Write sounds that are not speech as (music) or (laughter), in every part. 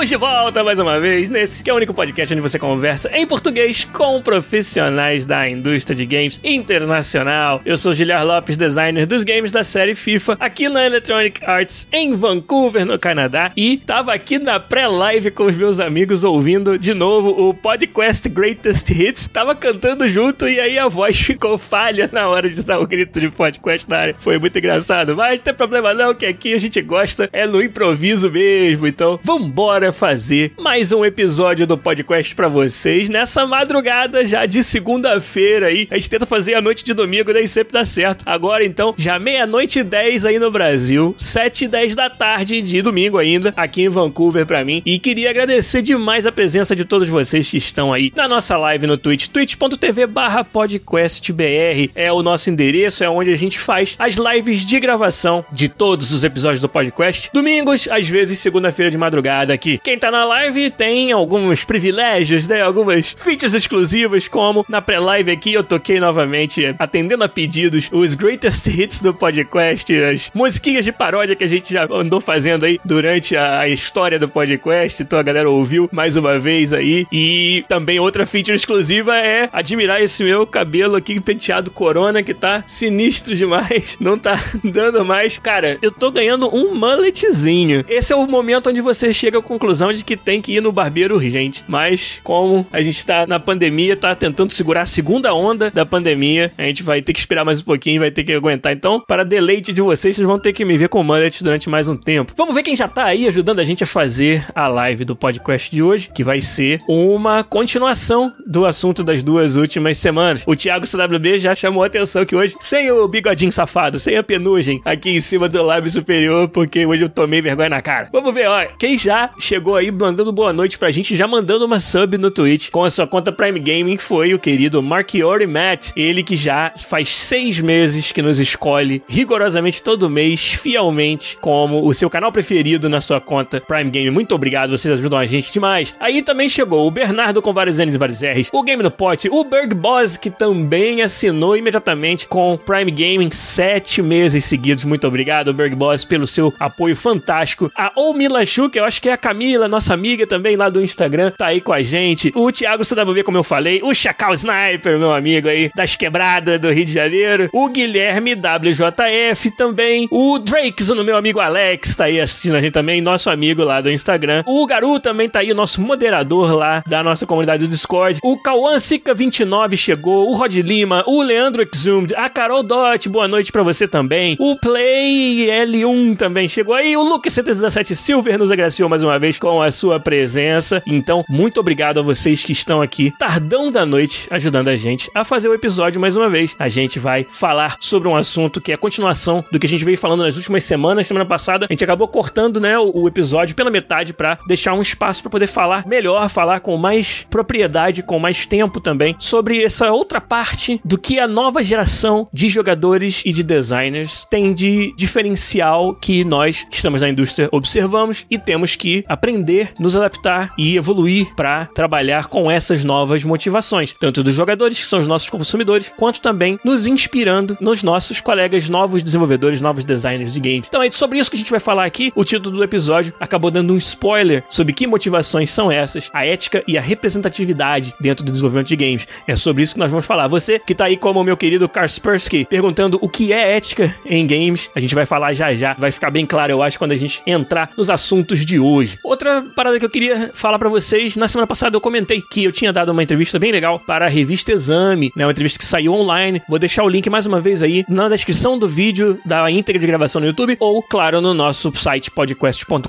Estamos de volta mais uma vez nesse que é o único podcast onde você conversa em português com profissionais da indústria de games internacional. Eu sou Giliar Lopes, designer dos games da série FIFA, aqui na Electronic Arts em Vancouver, no Canadá, e tava aqui na pré-live com os meus amigos ouvindo de novo o podcast Greatest Hits. Tava cantando junto e aí a voz (laughs) ficou falha na hora de dar o grito de podcast na área. Foi muito engraçado, mas não tem problema não, que aqui a gente gosta é no improviso mesmo. Então, vambora fazer mais um episódio do podcast para vocês nessa madrugada já de segunda-feira aí. A gente tenta fazer a noite de domingo, nem sempre dá certo. Agora então, já meia-noite e dez aí no Brasil, sete e dez da tarde de domingo ainda, aqui em Vancouver para mim. E queria agradecer demais a presença de todos vocês que estão aí na nossa live no Twitch, twitch.tv barra podcastbr é o nosso endereço, é onde a gente faz as lives de gravação de todos os episódios do podcast. Domingos, às vezes segunda-feira de madrugada aqui. Quem tá na live tem alguns privilégios, né? Algumas features exclusivas, como na pré-live aqui eu toquei novamente, atendendo a pedidos, os greatest hits do podcast, as musiquinhas de paródia que a gente já andou fazendo aí durante a, história do podcast. Então a galera ouviu mais uma vez aí. E também outra feature exclusiva é admirar esse meu cabelo aqui penteado corona que tá sinistro demais. (laughs) Não tá dando mais. Cara, eu tô ganhando um mulletzinho. Esse é o momento onde você chega à conclusão de que tem que ir no barbeiro urgente. Mas, como a gente tá na pandemia, tá tentando segurar a segunda onda da pandemia, a gente vai ter que esperar mais um pouquinho, vai ter que aguentar. Então, para deleite de vocês, vocês vão ter que me ver com mullet durante mais um tempo. Vamos ver quem já tá aí ajudando a gente a fazer a live do podcast de hoje, que vai ser uma continuação do assunto das duas últimas semanas. O Thiago CWB já chamou a atenção que hoje, sem o bigodinho safado, sem a penugem aqui em cima do lábio superior, porque hoje eu tomei vergonha na cara. Vamos ver, ó, quem já chegou aí mandando boa noite pra gente, já mandando uma sub no Twitch com a sua conta Prime Gaming, foi o querido Marchiori Matt. Ele que já faz seis meses que nos escolhe rigorosamente todo mês, fielmente, como o seu canal preferido na sua conta Prime Gaming. Muito obrigado, vocês ajudam a gente demais. Aí também chegou o Bernardo com vários N's e vários R's, o Game no Pote, o Berg Boss, que também assinou imediatamente com Prime Gaming sete meses seguidos. Muito obrigado, Berg Boss, pelo seu apoio fantástico. A Omila Chu, que eu acho que é a Camila, nossa amiga também lá do Instagram, tá aí com a gente. O Thiago CW, como eu falei. O Chacal Sniper, meu amigo aí, das quebradas do Rio de Janeiro. O Guilherme WJF também. O Drakes, o meu amigo Alex, tá aí assistindo a gente também, nosso amigo lá do Instagram. O Garu também tá aí, nosso moderador lá da nossa comunidade do Discord. O Cauã Sica29 chegou. O Rod Lima. O Leandro Exhumed. A Carol Dot, boa noite pra você também. O Play L1 também chegou aí. O Luke 117 Silver nos agraciou mais uma vez com a sua presença. Então, muito obrigado a vocês que estão aqui, tardão da noite, ajudando a gente a fazer o episódio mais uma vez. A gente vai falar sobre um assunto que é a continuação do que a gente veio falando nas últimas semanas. Semana passada, a gente acabou cortando, né, o episódio pela metade para deixar um espaço para poder falar melhor, falar com mais propriedade, com mais tempo também sobre essa outra parte do que a nova geração de jogadores e de designers tem de diferencial que nós que estamos na indústria observamos e temos que aprender, nos adaptar e evoluir para trabalhar com essas novas motivações, tanto dos jogadores, que são os nossos consumidores, quanto também nos inspirando nos nossos colegas novos desenvolvedores, novos designers de games. Então é sobre isso que a gente vai falar aqui. O título do episódio acabou dando um spoiler sobre que motivações são essas, a ética e a representatividade dentro do desenvolvimento de games. É sobre isso que nós vamos falar. Você que tá aí como meu querido Kaspersky perguntando o que é ética em games, a gente vai falar já já. Vai ficar bem claro, eu acho, quando a gente entrar nos assuntos de hoje. Outra parada que eu queria falar para vocês, na semana passada eu comentei que eu tinha dado uma entrevista bem legal para a revista Exame, né? Uma entrevista que saiu online. Vou deixar o link mais uma vez aí na descrição do vídeo da íntegra de gravação no YouTube ou, claro, no nosso site podcast.com.br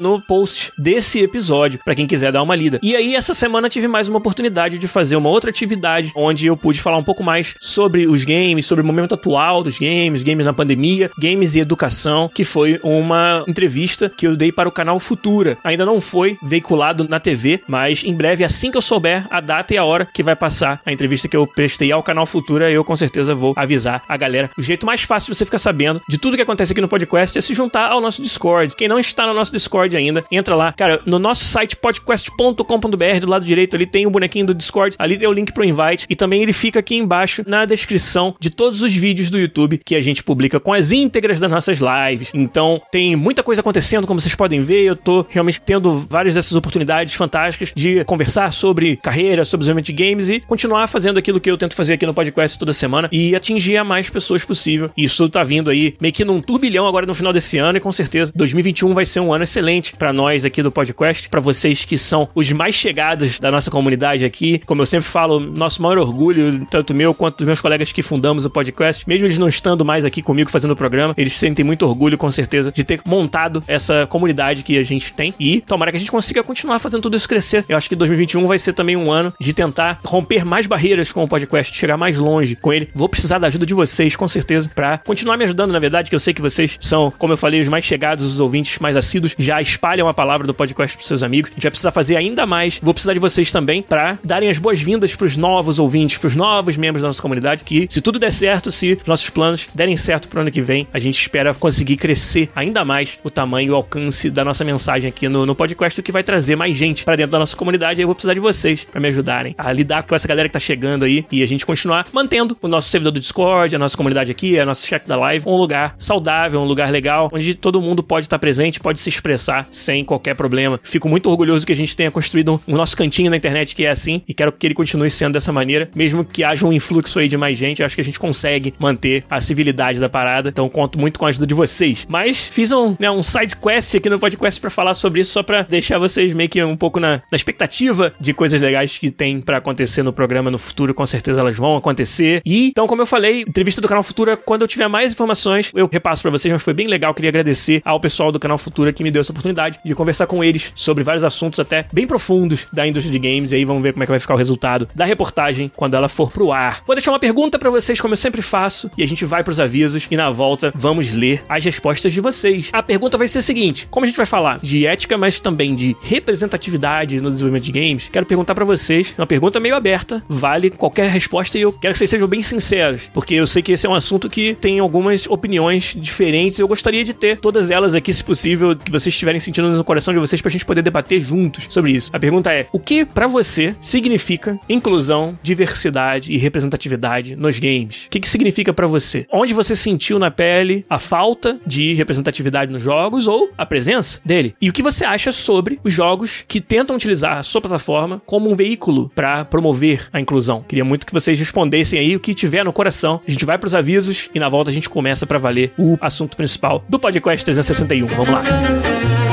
no post desse episódio para quem quiser dar uma lida. E aí essa semana tive mais uma oportunidade de fazer uma outra atividade onde eu pude falar um pouco mais sobre os games, sobre o momento atual dos games, games na pandemia, games e educação, que foi uma entrevista que eu dei para o canal Futura. Ainda não foi veiculado na TV, mas em breve, assim que eu souber a data e a hora que vai passar a entrevista que eu prestei ao canal Futura, eu com certeza vou avisar a galera. O jeito mais fácil de você ficar sabendo de tudo que acontece aqui no podcast é se juntar ao nosso Discord. Quem não está no nosso Discord ainda, entra lá. Cara, no nosso site podcast.com.br, do lado direito ali tem o bonequinho do Discord, ali tem o link pro invite e também ele fica aqui embaixo na descrição de todos os vídeos do YouTube que a gente publica com as íntegras das nossas lives. Então, tem muita coisa acontecendo, como vocês podem ver. Eu tô realmente tendo várias dessas oportunidades fantásticas de conversar sobre carreira, sobre desenvolvimento de games e continuar fazendo aquilo que eu tento fazer aqui no podcast toda semana e atingir a mais pessoas possível. Isso tá vindo aí meio que num turbilhão agora no final desse ano e com certeza 2021 vai ser um ano excelente para nós aqui do podcast, para vocês que são os mais chegados da nossa comunidade aqui. Como eu sempre falo, nosso maior orgulho, tanto meu quanto dos meus colegas que fundamos o podcast, mesmo eles não estando mais aqui comigo fazendo o programa, eles sentem muito orgulho com certeza de ter montado essa comunidade que a gente tem e tomara que a gente consiga continuar fazendo tudo isso crescer. Eu acho que 2021 vai ser também um ano de tentar romper mais barreiras com o podcast, chegar mais longe com ele. Vou precisar da ajuda de vocês, com certeza, para continuar me ajudando, na verdade, que eu sei que vocês são, como eu falei, os mais chegados, os ouvintes mais assíduos, já espalham a palavra do podcast pros seus amigos. A gente vai precisar fazer ainda mais. Vou precisar de vocês também para darem as boas-vindas pros novos ouvintes, pros novos membros da nossa comunidade, que se tudo der certo, se os nossos planos derem certo pro ano que vem, a gente espera conseguir crescer ainda mais o tamanho e o alcance da nossa mensagem aqui no, no podcast, o que vai trazer mais gente para dentro da nossa comunidade. E eu vou precisar de vocês para me ajudarem a lidar com essa galera que tá chegando aí e a gente continuar mantendo o nosso servidor do Discord, a nossa comunidade aqui, a nossa chat da live, um lugar saudável, um lugar legal, onde todo mundo pode estar presente, pode se expressar sem qualquer problema. Fico muito orgulhoso que a gente tenha construído o nosso cantinho na internet que é assim e quero que ele continue sendo dessa maneira, mesmo que haja um influxo aí de mais gente, acho que a gente consegue manter a civilidade da parada. Então conto muito com a ajuda de vocês. Mas fiz um, né, um side quest aqui no podcast para falar sobre isso, só para deixar vocês meio que um pouco na, na expectativa de coisas legais que tem para acontecer no programa no futuro. Com certeza elas vão acontecer. E então, como eu falei, entrevista do canal Futura, quando eu tiver mais informações, eu repasso para vocês, mas foi bem legal. Queria agradecer ao pessoal do canal Futura que me deu essa oportunidade de conversar com eles sobre vários assuntos até bem profundos da indústria de games. E aí vamos ver como é que vai ficar o resultado da reportagem quando ela for pro ar. Vou deixar uma pergunta para vocês, como eu sempre faço, e a gente vai pros avisos e na volta vamos ler as respostas de vocês. A pergunta vai ser a seguinte: como a gente vai falar de ética, mas também de representatividade no desenvolvimento de games, quero perguntar para vocês, uma pergunta meio aberta, vale qualquer resposta e eu quero que vocês sejam bem sinceros, porque eu sei que esse é um assunto que tem algumas opiniões diferentes. Eu gostaria de ter todas elas aqui, se possível, que vocês estiverem sentindo no coração de vocês pra gente poder debater juntos sobre isso. A pergunta é: o que para você significa inclusão, diversidade e representatividade nos games? O que, que significa para você? Onde você sentiu na pele a falta de representatividade nos jogos ou a presença dele? E o que você acha sobre os jogos que tentam utilizar a sua plataforma como um veículo para promover a inclusão? Queria muito que vocês respondessem aí o que tiver no coração. A gente vai pros avisos e na volta a gente começa para valer o assunto principal do podcast 361. Vamos lá.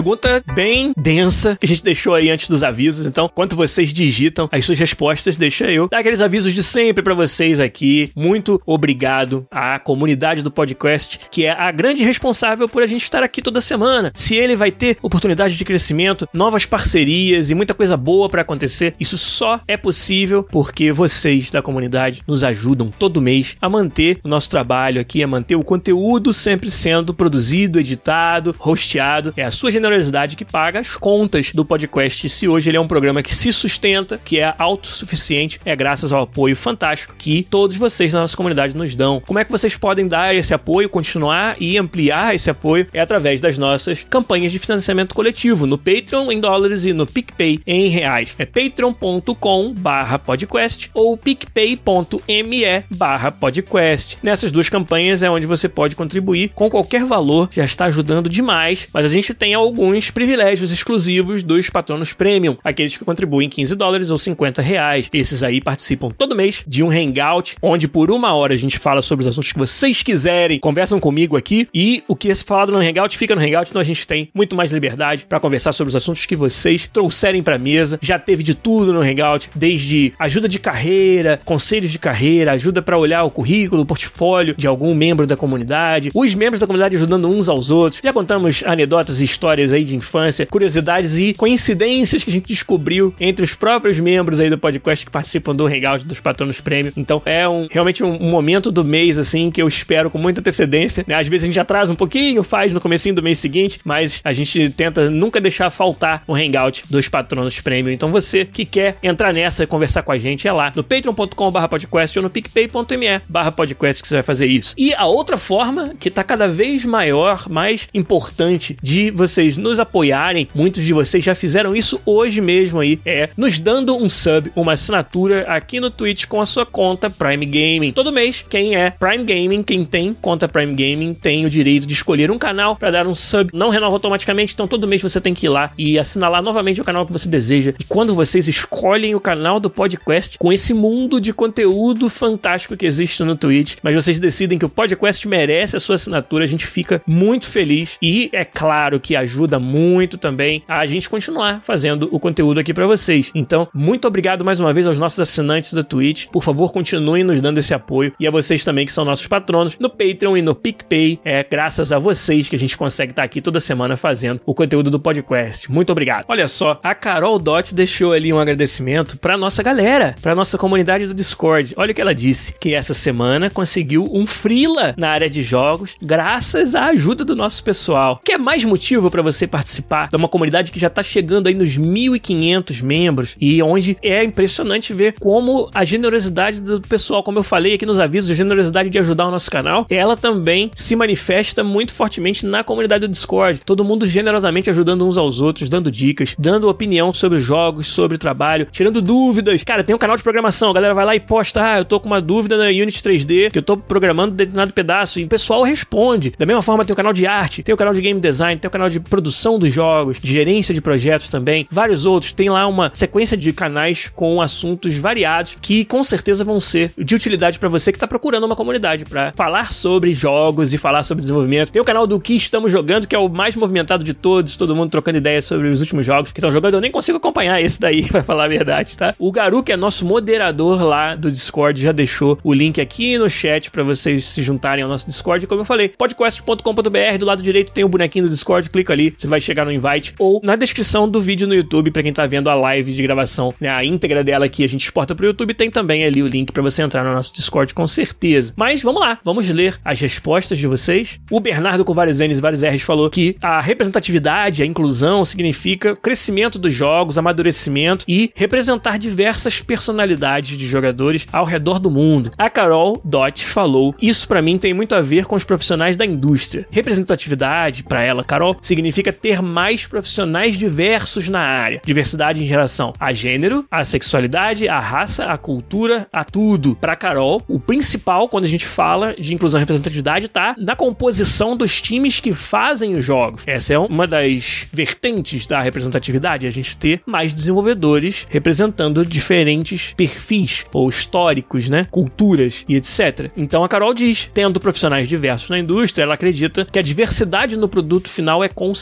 Pergunta bem densa que a gente deixou aí antes dos avisos. Então, enquanto vocês digitam as suas respostas, deixa eu dar aqueles avisos de sempre para vocês aqui. Muito obrigado à comunidade do podcast, que é a grande responsável por a gente estar aqui toda semana. Se ele vai ter oportunidade de crescimento, novas parcerias e muita coisa boa para acontecer, isso só é possível porque vocês da comunidade nos ajudam todo mês a manter o nosso trabalho aqui, a manter o conteúdo sempre sendo produzido, editado, hosteado. É a sua generosidade que paga as contas do podcast. Se hoje ele é um programa que se sustenta, que é autossuficiente, é graças ao apoio fantástico que todos vocês na nossa comunidade nos dão. Como é que vocês podem dar esse apoio, continuar e ampliar esse apoio? É através das nossas campanhas de financiamento coletivo no Patreon em dólares e no PicPay em reais. É patreon.com barra podcast ou picpay.me barra podcast. Nessas duas campanhas é onde você pode contribuir com qualquer valor, já está ajudando demais, mas a gente tem alguns alguns privilégios exclusivos dos patronos premium, aqueles que contribuem 15 dólares ou 50 reais. Esses aí participam todo mês de um hangout, onde por uma hora a gente fala sobre os assuntos que vocês quiserem, conversam comigo aqui e o que é falado no hangout fica no hangout, então a gente tem muito mais liberdade para conversar sobre os assuntos que vocês trouxerem para mesa. Já teve de tudo no hangout, desde ajuda de carreira, conselhos de carreira, ajuda para olhar o currículo, o portfólio de algum membro da comunidade, os membros da comunidade ajudando uns aos outros. Já contamos anedotas e histórias aí de infância, curiosidades e coincidências que a gente descobriu entre os próprios membros aí do podcast que participam do hangout dos patronos prêmio. Então é um realmente um, momento do mês assim que eu espero com muita antecedência. Né? Às vezes a gente atrasa um pouquinho, faz no comecinho do mês seguinte, mas a gente tenta nunca deixar faltar o hangout dos patronos prêmio. Então você que quer entrar nessa e conversar com a gente é lá no patreon.com/podcast ou no picpay.me/podcast que você vai fazer isso. E a outra forma que tá cada vez maior, mais importante de vocês nos apoiarem, muitos de vocês já fizeram isso hoje mesmo aí, é nos dando um sub, uma assinatura aqui no Twitch com a sua conta Prime Gaming. Todo mês, quem é Prime Gaming, quem tem conta Prime Gaming, tem o direito de escolher um canal para dar um sub. Não renova automaticamente, então todo mês você tem que ir lá e assinalar novamente o canal que você deseja. E quando vocês escolhem o canal do podcast com esse mundo de conteúdo fantástico que existe no Twitch, mas vocês decidem que o podcast merece a sua assinatura, a gente fica muito feliz e é claro que ajuda muito também a gente continuar fazendo o conteúdo aqui para vocês. Então, muito obrigado mais uma vez aos nossos assinantes da Twitch. Por favor, continuem nos dando esse apoio e a vocês também que são nossos patronos no Patreon e no PicPay. É graças a vocês que a gente consegue estar aqui toda semana fazendo o conteúdo do podcast. Muito obrigado. Olha só, a Carol Dot deixou ali um agradecimento para nossa galera, para nossa comunidade do Discord. Olha o que ela disse, que essa semana conseguiu um frila na área de jogos graças à ajuda do nosso pessoal. Quer mais motivo para participar de uma comunidade que já tá chegando aí nos 1.500 membros e onde é impressionante ver como a generosidade do pessoal, como eu falei aqui nos avisos, a generosidade de ajudar o nosso canal, ela também se manifesta muito fortemente na comunidade do Discord. Todo mundo generosamente ajudando uns aos outros, dando dicas, dando opinião sobre jogos, sobre trabalho, tirando dúvidas. Cara, tem um canal de programação, a galera vai lá e posta, ah, eu tô com uma dúvida na Unity 3D, que eu tô programando determinado pedaço, e o pessoal responde. Da mesma forma, tem o canal de arte, tem o canal de game design, tem o canal de produção dos jogos, de gerência de projetos também, vários outros. Tem lá uma sequência de canais com assuntos variados que com certeza vão ser de utilidade para você que tá procurando uma comunidade para falar sobre jogos e falar sobre desenvolvimento. Tem o canal do que estamos jogando, que é o mais movimentado de todos, todo mundo trocando ideias sobre os últimos jogos que estão jogando. Eu nem consigo acompanhar esse daí, (laughs) pra falar a verdade, tá? O Garu, que é nosso moderador lá do Discord, já deixou o link aqui no chat para vocês se juntarem ao nosso Discord. Como eu falei, podcast.com.br, do lado direito tem o bonequinho do Discord, clica ali, você vai chegar no invite, ou na descrição do vídeo no YouTube, para quem tá vendo a live de gravação, né, a íntegra dela que a gente exporta pro YouTube, tem também ali o link para você entrar no nosso Discord, com certeza. Mas vamos lá, vamos ler as respostas de vocês. O Bernardo com vários N's e vários R's falou que a representatividade, a inclusão significa crescimento dos jogos, amadurecimento e representar diversas personalidades de jogadores ao redor do mundo. A Carol Dot falou: Isso para mim tem muito a ver com os profissionais da indústria. Representatividade, para ela, Carol, significa ter mais profissionais diversos na área. Diversidade em relação a gênero, a sexualidade, a raça, a cultura, a tudo. Para Carol, o principal quando a gente fala de inclusão e representatividade tá na composição dos times que fazem os jogos. Essa é uma das vertentes da representatividade, a gente ter mais desenvolvedores representando diferentes perfis ou históricos, né, culturas e etc. Então a Carol diz, tendo profissionais diversos na indústria, ela acredita que a diversidade no produto final é consequência.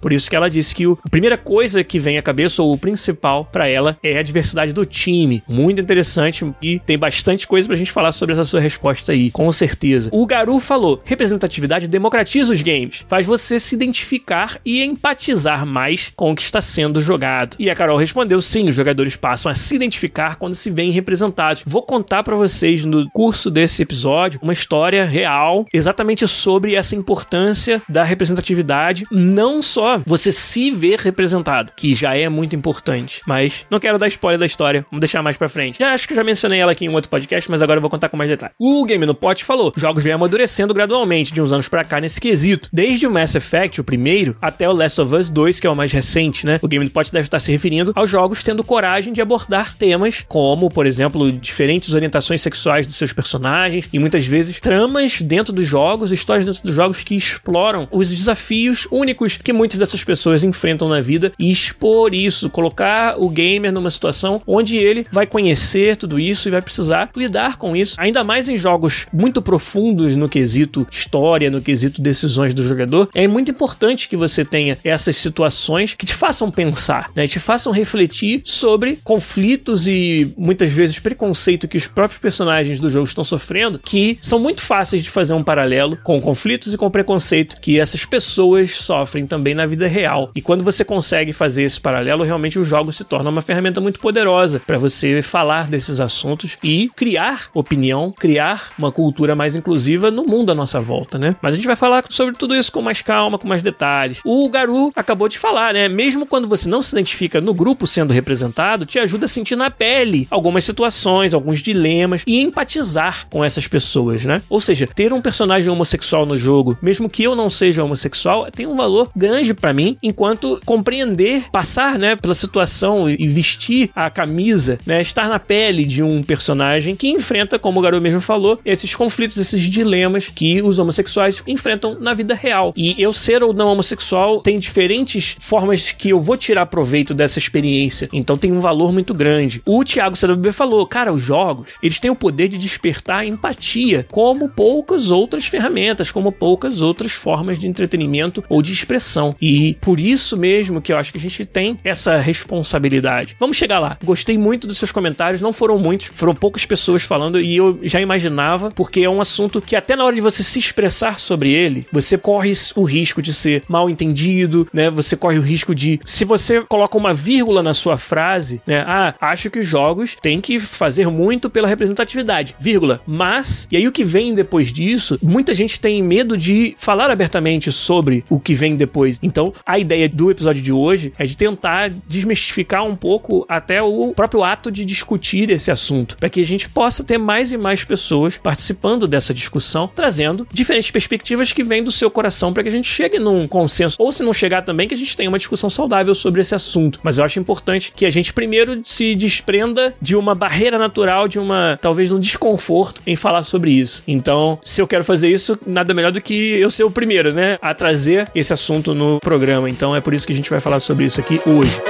Por isso que ela disse que a primeira coisa que vem à cabeça ou o principal para ela é a diversidade do time. Muito interessante e tem bastante coisa pra gente falar sobre essa sua resposta aí, com certeza. O Garu falou: representatividade democratiza os games, faz você se identificar e empatizar mais com o que está sendo jogado. E a Carol respondeu: sim, os jogadores passam a se identificar quando se veem representados. Vou contar para vocês no curso desse episódio uma história real exatamente sobre essa importância da representatividade, não só você se ver representado, que já é muito importante, mas não quero dar spoiler da história, vamos deixar mais para frente. Já acho que já mencionei ela aqui em um outro podcast, mas agora eu vou contar com mais detalhes. O Game no Pot falou: jogos vêm amadurecendo gradualmente de uns anos para cá nesse quesito, desde o Mass Effect, o primeiro, até o Last of Us 2, que é o mais recente, né? O Game no Pot deve estar se referindo aos jogos tendo coragem de abordar temas como, por exemplo, diferentes orientações sexuais dos seus personagens e muitas vezes tramas dentro dos jogos, histórias dentro dos jogos que exploram os desafios únicos que muitas dessas pessoas enfrentam na vida e expor isso, colocar o gamer numa situação onde ele vai conhecer tudo isso e vai precisar lidar com isso, ainda mais em jogos muito profundos no quesito história, no quesito decisões do jogador. É muito importante que você tenha essas situações que te façam pensar, né? Te façam refletir sobre conflitos e muitas vezes preconceito que os próprios personagens do jogo estão sofrendo, que são muito fáceis de fazer um paralelo com conflitos e com preconceito que essas pessoas sofrem também na vida real. E quando você consegue fazer esse paralelo, realmente o jogo se torna uma ferramenta muito poderosa para você falar desses assuntos e criar opinião, criar uma cultura mais inclusiva no mundo à nossa volta, né? Mas a gente vai falar sobre tudo isso com mais calma, com mais detalhes. O Garu acabou de falar, né? Mesmo quando você não se identifica no grupo sendo representado, te ajuda a sentir na pele algumas situações, alguns dilemas e empatizar com essas pessoas, né? Ou seja, ter um personagem homossexual no jogo, mesmo que eu não seja homossexual, tem um valor grande para mim, enquanto compreender, passar, né, pela situação e vestir a camisa, né, estar na pele de um personagem que enfrenta, como o garoto mesmo falou, esses conflitos, esses dilemas que os homossexuais enfrentam na vida real. E eu ser ou não homossexual tem diferentes formas que eu vou tirar proveito dessa experiência. Então tem um valor muito grande. O Thiago CWB falou, cara, os jogos, eles têm o poder de despertar empatia, como poucas outras ferramentas, como poucas outras formas de entretenimento ou de expressão. E por isso mesmo que eu acho que a gente tem essa responsabilidade. Vamos chegar lá. Gostei muito dos seus comentários, não foram muitos, foram poucas pessoas falando e eu já imaginava, porque é um assunto que até na hora de você se expressar sobre ele, você corre o risco de ser mal entendido, né? Você corre o risco de se você coloca uma vírgula na sua frase, né? Ah, acho que os jogos têm que fazer muito pela representatividade, vírgula. Mas, e aí o que vem depois disso, muita gente tem medo de falar abertamente sobre o que vem depois. Então, a ideia do episódio de hoje é de tentar desmistificar um pouco até o próprio ato de discutir esse assunto, para que a gente possa ter mais e mais pessoas participando dessa discussão, trazendo diferentes perspectivas que vêm do seu coração para que a gente chegue num consenso, ou se não chegar também, que a gente tenha uma discussão saudável sobre esse assunto. Mas eu acho importante que a gente primeiro se desprenda de uma barreira natural, de uma talvez um desconforto em falar sobre isso. Então, se eu quero fazer isso, nada melhor do que eu ser o primeiro, né, a trazer esse assunto no programa. Então, é por isso que a gente vai falar sobre isso aqui hoje.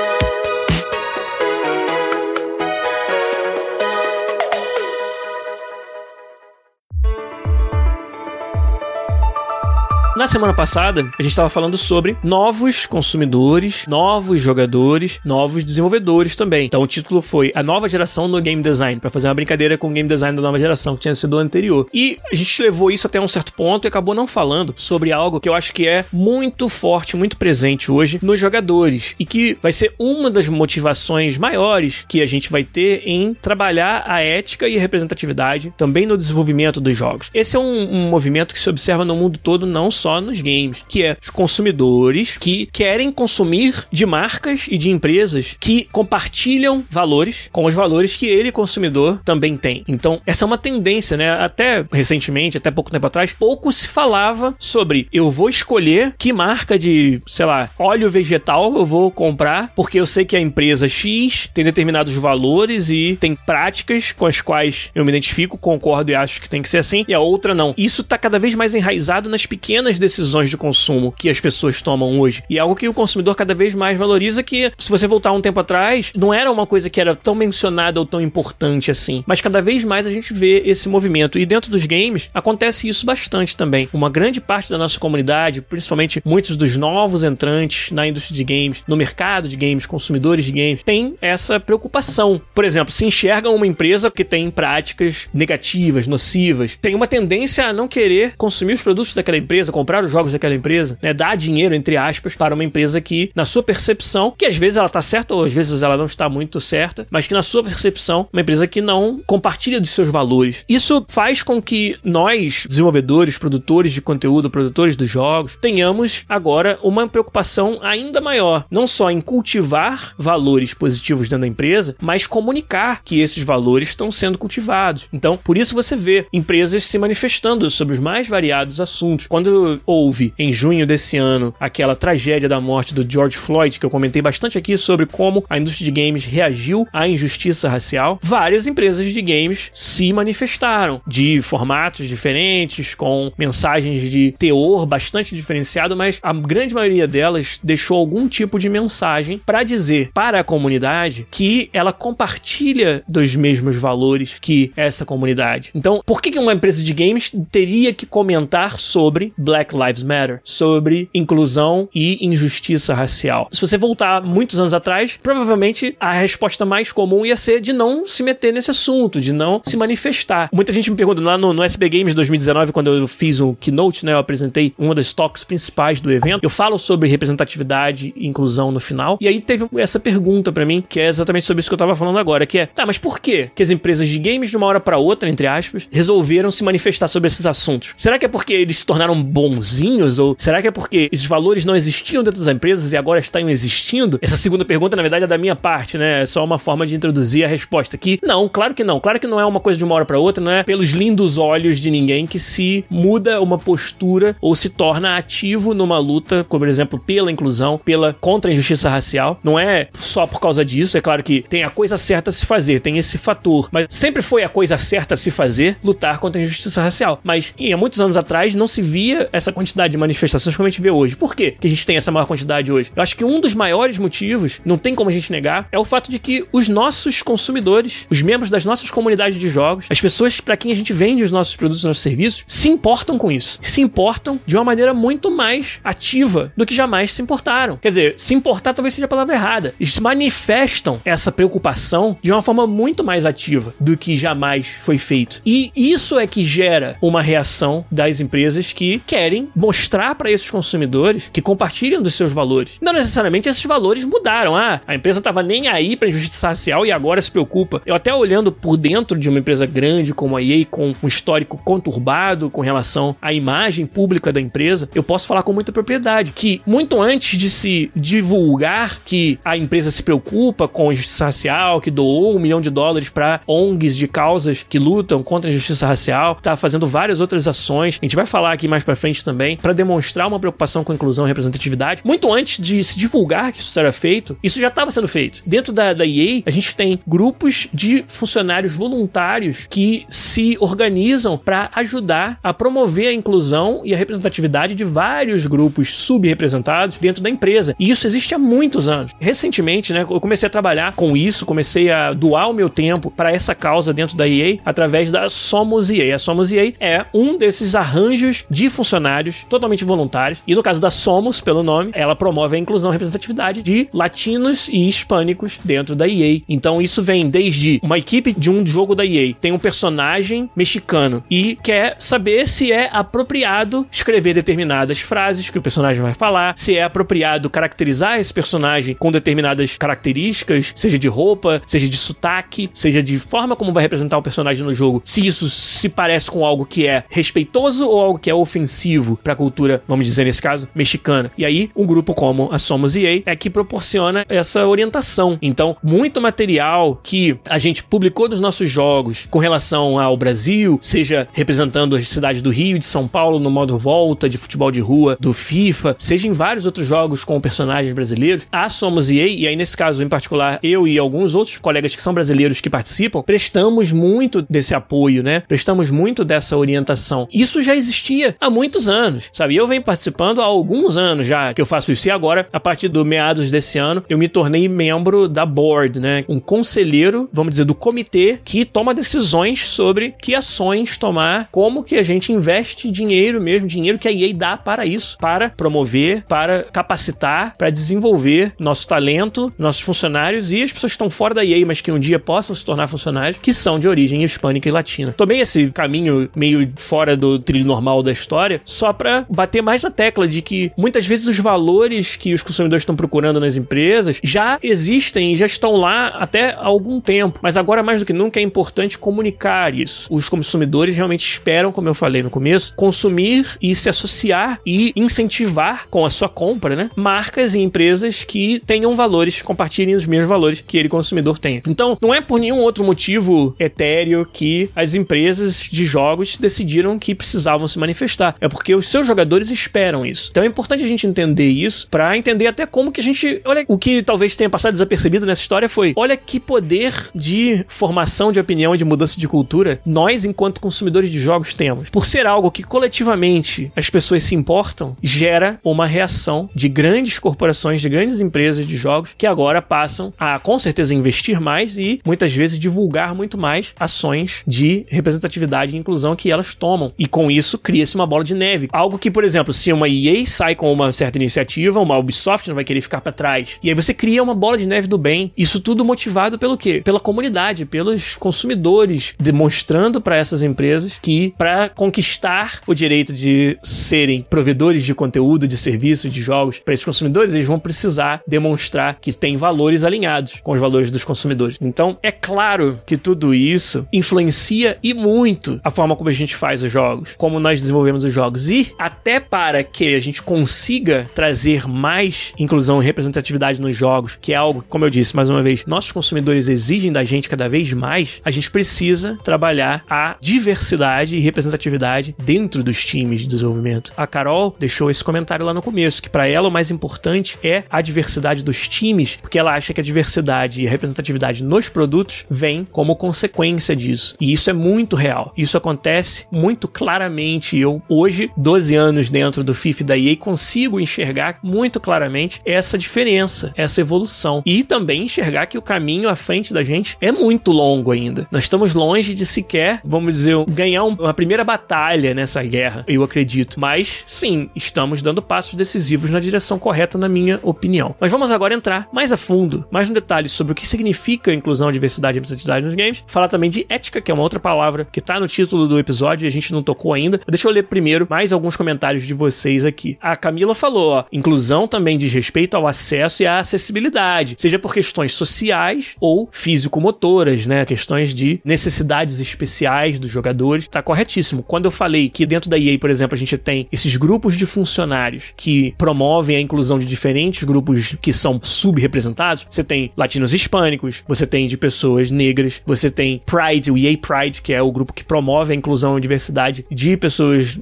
Na semana passada, a gente estava falando sobre novos consumidores, novos jogadores, novos desenvolvedores também. Então o título foi A Nova Geração no Game Design, para fazer uma brincadeira com o game design da nova geração, que tinha sido o anterior. E a gente levou isso até um certo ponto e acabou não falando sobre algo que eu acho que é muito forte, muito presente hoje nos jogadores e que vai ser uma das motivações maiores que a gente vai ter em trabalhar a ética e a representatividade também no desenvolvimento dos jogos. Esse é um, um movimento que se observa no mundo todo, não só nos games, que é os consumidores que querem consumir de marcas e de empresas que compartilham valores com os valores que ele, consumidor, também tem. Então, essa é uma tendência, né? Até recentemente, até pouco tempo atrás, pouco se falava sobre eu vou escolher que marca de, sei lá, óleo vegetal eu vou comprar, porque eu sei que a empresa X tem determinados valores e tem práticas com as quais eu me identifico, concordo e acho que tem que ser assim, e a outra não. Isso tá cada vez mais enraizado nas pequenas decisões de consumo que as pessoas tomam hoje. E é algo que o consumidor cada vez mais valoriza que, se você voltar um tempo atrás, não era uma coisa que era tão mencionada ou tão importante assim. Mas cada vez mais a gente vê esse movimento. E dentro dos games, acontece isso bastante também. Uma grande parte da nossa comunidade, principalmente muitos dos novos entrantes na indústria de games, no mercado de games, consumidores de games, tem essa preocupação. Por exemplo, se enxergam uma empresa que tem práticas negativas, nocivas, tem uma tendência a não querer consumir os produtos daquela empresa, comprar os jogos daquela empresa, né? Dar dinheiro, entre aspas, para uma empresa que, na sua percepção, que às vezes ela tá certa ou às vezes ela não está muito certa, mas que na sua percepção, uma empresa que não compartilha dos seus valores. Isso faz com que nós, desenvolvedores, produtores de conteúdo, produtores dos jogos, tenhamos agora uma preocupação ainda maior, não só em cultivar valores positivos dentro da empresa, mas comunicar que esses valores estão sendo cultivados. Então, por isso você vê empresas se manifestando sobre os mais variados assuntos. Quando houve, em junho desse ano, aquela tragédia da morte do George Floyd, que eu comentei bastante aqui sobre como a indústria de games reagiu à injustiça racial, várias empresas de games se manifestaram de formatos diferentes, com mensagens de teor bastante diferenciado, mas a grande maioria delas deixou algum tipo de mensagem para dizer para a comunidade que ela compartilha dos mesmos valores que essa comunidade. Então, por que uma empresa de games teria que comentar sobre Black Lives Matter, sobre inclusão e injustiça racial? Se você voltar muitos anos atrás, provavelmente a resposta mais comum ia ser de não se meter nesse assunto, de não se manifestar. Muita gente me pergunta lá no, no SB Games 2019, quando eu fiz o keynote, né, eu apresentei uma das talks principais do evento, eu falo sobre representatividade e inclusão no final, e aí teve essa pergunta para mim, que é exatamente sobre isso que eu tava falando agora, que é, tá, mas por que que as empresas de games de uma hora para outra, entre aspas, resolveram se manifestar sobre esses assuntos? Será que é porque eles se tornaram bonzinhos ou será que é porque esses valores não existiam dentro das empresas e agora estão existindo? Essa segunda pergunta, na verdade, é da minha parte, né? É só uma forma de introduzir a resposta aqui. Não, claro que não. Claro que não é uma coisa de uma hora para outra, não é pelos lindos olhos de ninguém que se muda uma postura ou se torna ativo numa luta, como por exemplo, pela inclusão, pela contra a injustiça racial. Não é só por causa disso, é claro que tem a coisa certa a se fazer, tem esse fator, mas sempre foi a coisa certa a se fazer lutar contra a injustiça racial. Mas há muitos anos atrás não se via essa quantidade de manifestações como a gente vê hoje. Por quê que a gente tem essa maior quantidade hoje? Eu acho que um dos maiores motivos, não tem como a gente negar, é o fato de que os nossos consumidores, os membros das nossas comunidades de jogos, as pessoas para quem a gente vende os nossos produtos e nossos serviços, se importam com isso. Se importam de uma maneira muito mais ativa do que jamais se importaram. Quer dizer, se importar talvez seja a palavra errada. Eles manifestam essa preocupação de uma forma muito mais ativa do que jamais foi feito. E isso é que gera uma reação das empresas que querem mostrar para esses consumidores que compartilham dos seus valores. Não necessariamente esses valores mudaram. Ah, a empresa estava nem aí para injustiça racial e agora se preocupa. Eu até olhando por dentro de uma empresa grande como a EA, com um histórico conturbado com relação à imagem pública da empresa, eu posso falar com muita propriedade que muito antes de se divulgar que a empresa se preocupa com injustiça racial, que doou um milhão de dólares para ONGs de causas que lutam contra a injustiça racial, está fazendo várias outras ações. A gente vai falar aqui mais para frente também para demonstrar uma preocupação com inclusão e representatividade. Muito antes de se divulgar que isso era feito, isso já estava sendo feito. Dentro da, da EA, a gente tem grupos de funcionários voluntários que se organizam para ajudar a promover a inclusão e a representatividade de vários grupos subrepresentados dentro da empresa. E isso existe há muitos anos. Recentemente, né, eu comecei a trabalhar com isso, comecei a doar o meu tempo para essa causa dentro da EA através da Somos EA. A Somos EA é um desses arranjos de funcionários totalmente voluntários. E no caso da Somos, pelo nome, ela promove a inclusão e representatividade de latinos e hispânicos dentro da EA. Então isso vem desde uma equipe de um jogo da EA, tem um personagem mexicano e quer saber se é apropriado escrever determinadas frases que o personagem vai falar, se é apropriado caracterizar esse personagem com determinadas características, seja de roupa, seja de sotaque, seja de forma como vai representar o personagem no jogo, se isso se parece com algo que é respeitoso ou algo que é ofensivo para a cultura, vamos dizer nesse caso, mexicana. E aí, um grupo como a Somos EA é que proporciona essa orientação. Então, muito material que a gente publicou dos nossos jogos com relação ao Brasil, seja representando as cidades do Rio de São Paulo no modo volta de futebol de rua do FIFA, seja em vários outros jogos com personagens brasileiros, a Somos EA, e aí nesse caso em particular, eu e alguns outros colegas que são brasileiros que participam, prestamos muito desse apoio, né? Prestamos muito dessa orientação. Isso já existia há muitos anos, sabe? Eu venho participando há alguns anos já que eu faço isso, e agora, a partir do meados desse ano, eu me tornei membro da board, né? Um conselheiro, vamos dizer, do comitê que toma decisões sobre que ações tomar, como que a gente investe dinheiro mesmo, dinheiro que a EA dá para isso, para promover, para capacitar, para desenvolver nosso talento, nossos funcionários e as pessoas que estão fora da EA, mas que um dia possam se tornar funcionários, que são de origem hispânica e latina. Tomei esse caminho meio fora do trilho normal da história, só para bater mais na tecla de que muitas vezes os valores que os consumidores estão procurando nas empresas já existem e já estão lá até há algum tempo, mas agora mais do que nunca é importante comunicar isso. Os consumidores realmente esperam, como eu falei no começo, consumir e se associar e incentivar com a sua compra, né? Marcas e empresas que tenham valores, compartilhem os mesmos valores que ele consumidor tem. Então, não é por nenhum outro motivo etéreo que as empresas de jogos decidiram que precisavam se manifestar. É porque porque os seus jogadores esperam isso. Então é importante a gente entender isso para entender até como que a gente, olha, o que talvez tenha passado desapercebido nessa história foi, olha que poder de formação de opinião e de mudança de cultura nós enquanto consumidores de jogos temos. Por ser algo que coletivamente as pessoas se importam, gera uma reação de grandes corporações, de grandes empresas de jogos que agora passam a com certeza investir mais e muitas vezes divulgar muito mais ações de representatividade e inclusão que elas tomam. E com isso cria-se uma bola de neve. Algo que, por exemplo, se uma EA sai com uma certa iniciativa, uma Ubisoft não vai querer ficar para trás. E aí você cria uma bola de neve do bem. Isso tudo motivado pelo quê? Pela comunidade, pelos consumidores, demonstrando para essas empresas que para conquistar o direito de serem provedores de conteúdo, de serviços, de jogos para esses consumidores, eles vão precisar demonstrar que tem valores alinhados com os valores dos consumidores. Então, é claro que tudo isso influencia e muito a forma como a gente faz os jogos, como nós desenvolvemos os jogos e até para que a gente consiga trazer mais inclusão e representatividade nos jogos, que é algo, como eu disse mais uma vez, nossos consumidores exigem da gente cada vez mais, a gente precisa trabalhar a diversidade e representatividade dentro dos times de desenvolvimento. A Carol deixou esse comentário lá no começo, que para ela o mais importante é a diversidade dos times, porque ela acha que a diversidade e a representatividade nos produtos vem como consequência disso. E isso é muito real. Isso acontece muito claramente. Eu, hoje, 12 anos dentro do FIFA da EA, consigo enxergar muito claramente essa diferença, essa evolução. E também enxergar que o caminho à frente da gente é muito longo ainda. Nós estamos longe de sequer, vamos dizer, ganhar uma primeira batalha nessa guerra, eu acredito. Mas, sim, estamos dando passos decisivos na direção correta, na minha opinião. Mas vamos agora entrar mais a fundo, mais no detalhe sobre o que significa inclusão, diversidade e representatividade nos games. Falar também de ética, que é uma outra palavra que tá no título do episódio e a gente não tocou ainda. Deixa eu ler primeiro mais alguns comentários de vocês aqui. A Camila falou, ó, inclusão também diz respeito ao acesso e à acessibilidade, seja por questões sociais ou físico-motoras, né? Questões de necessidades especiais dos jogadores. Tá corretíssimo. Quando eu falei que dentro da EA, por exemplo, a gente tem esses grupos de funcionários que promovem a inclusão de diferentes grupos que são subrepresentados, você tem latinos hispânicos, você tem de pessoas negras, você tem Pride, o EA Pride, que é o grupo que promove a inclusão e diversidade de pessoas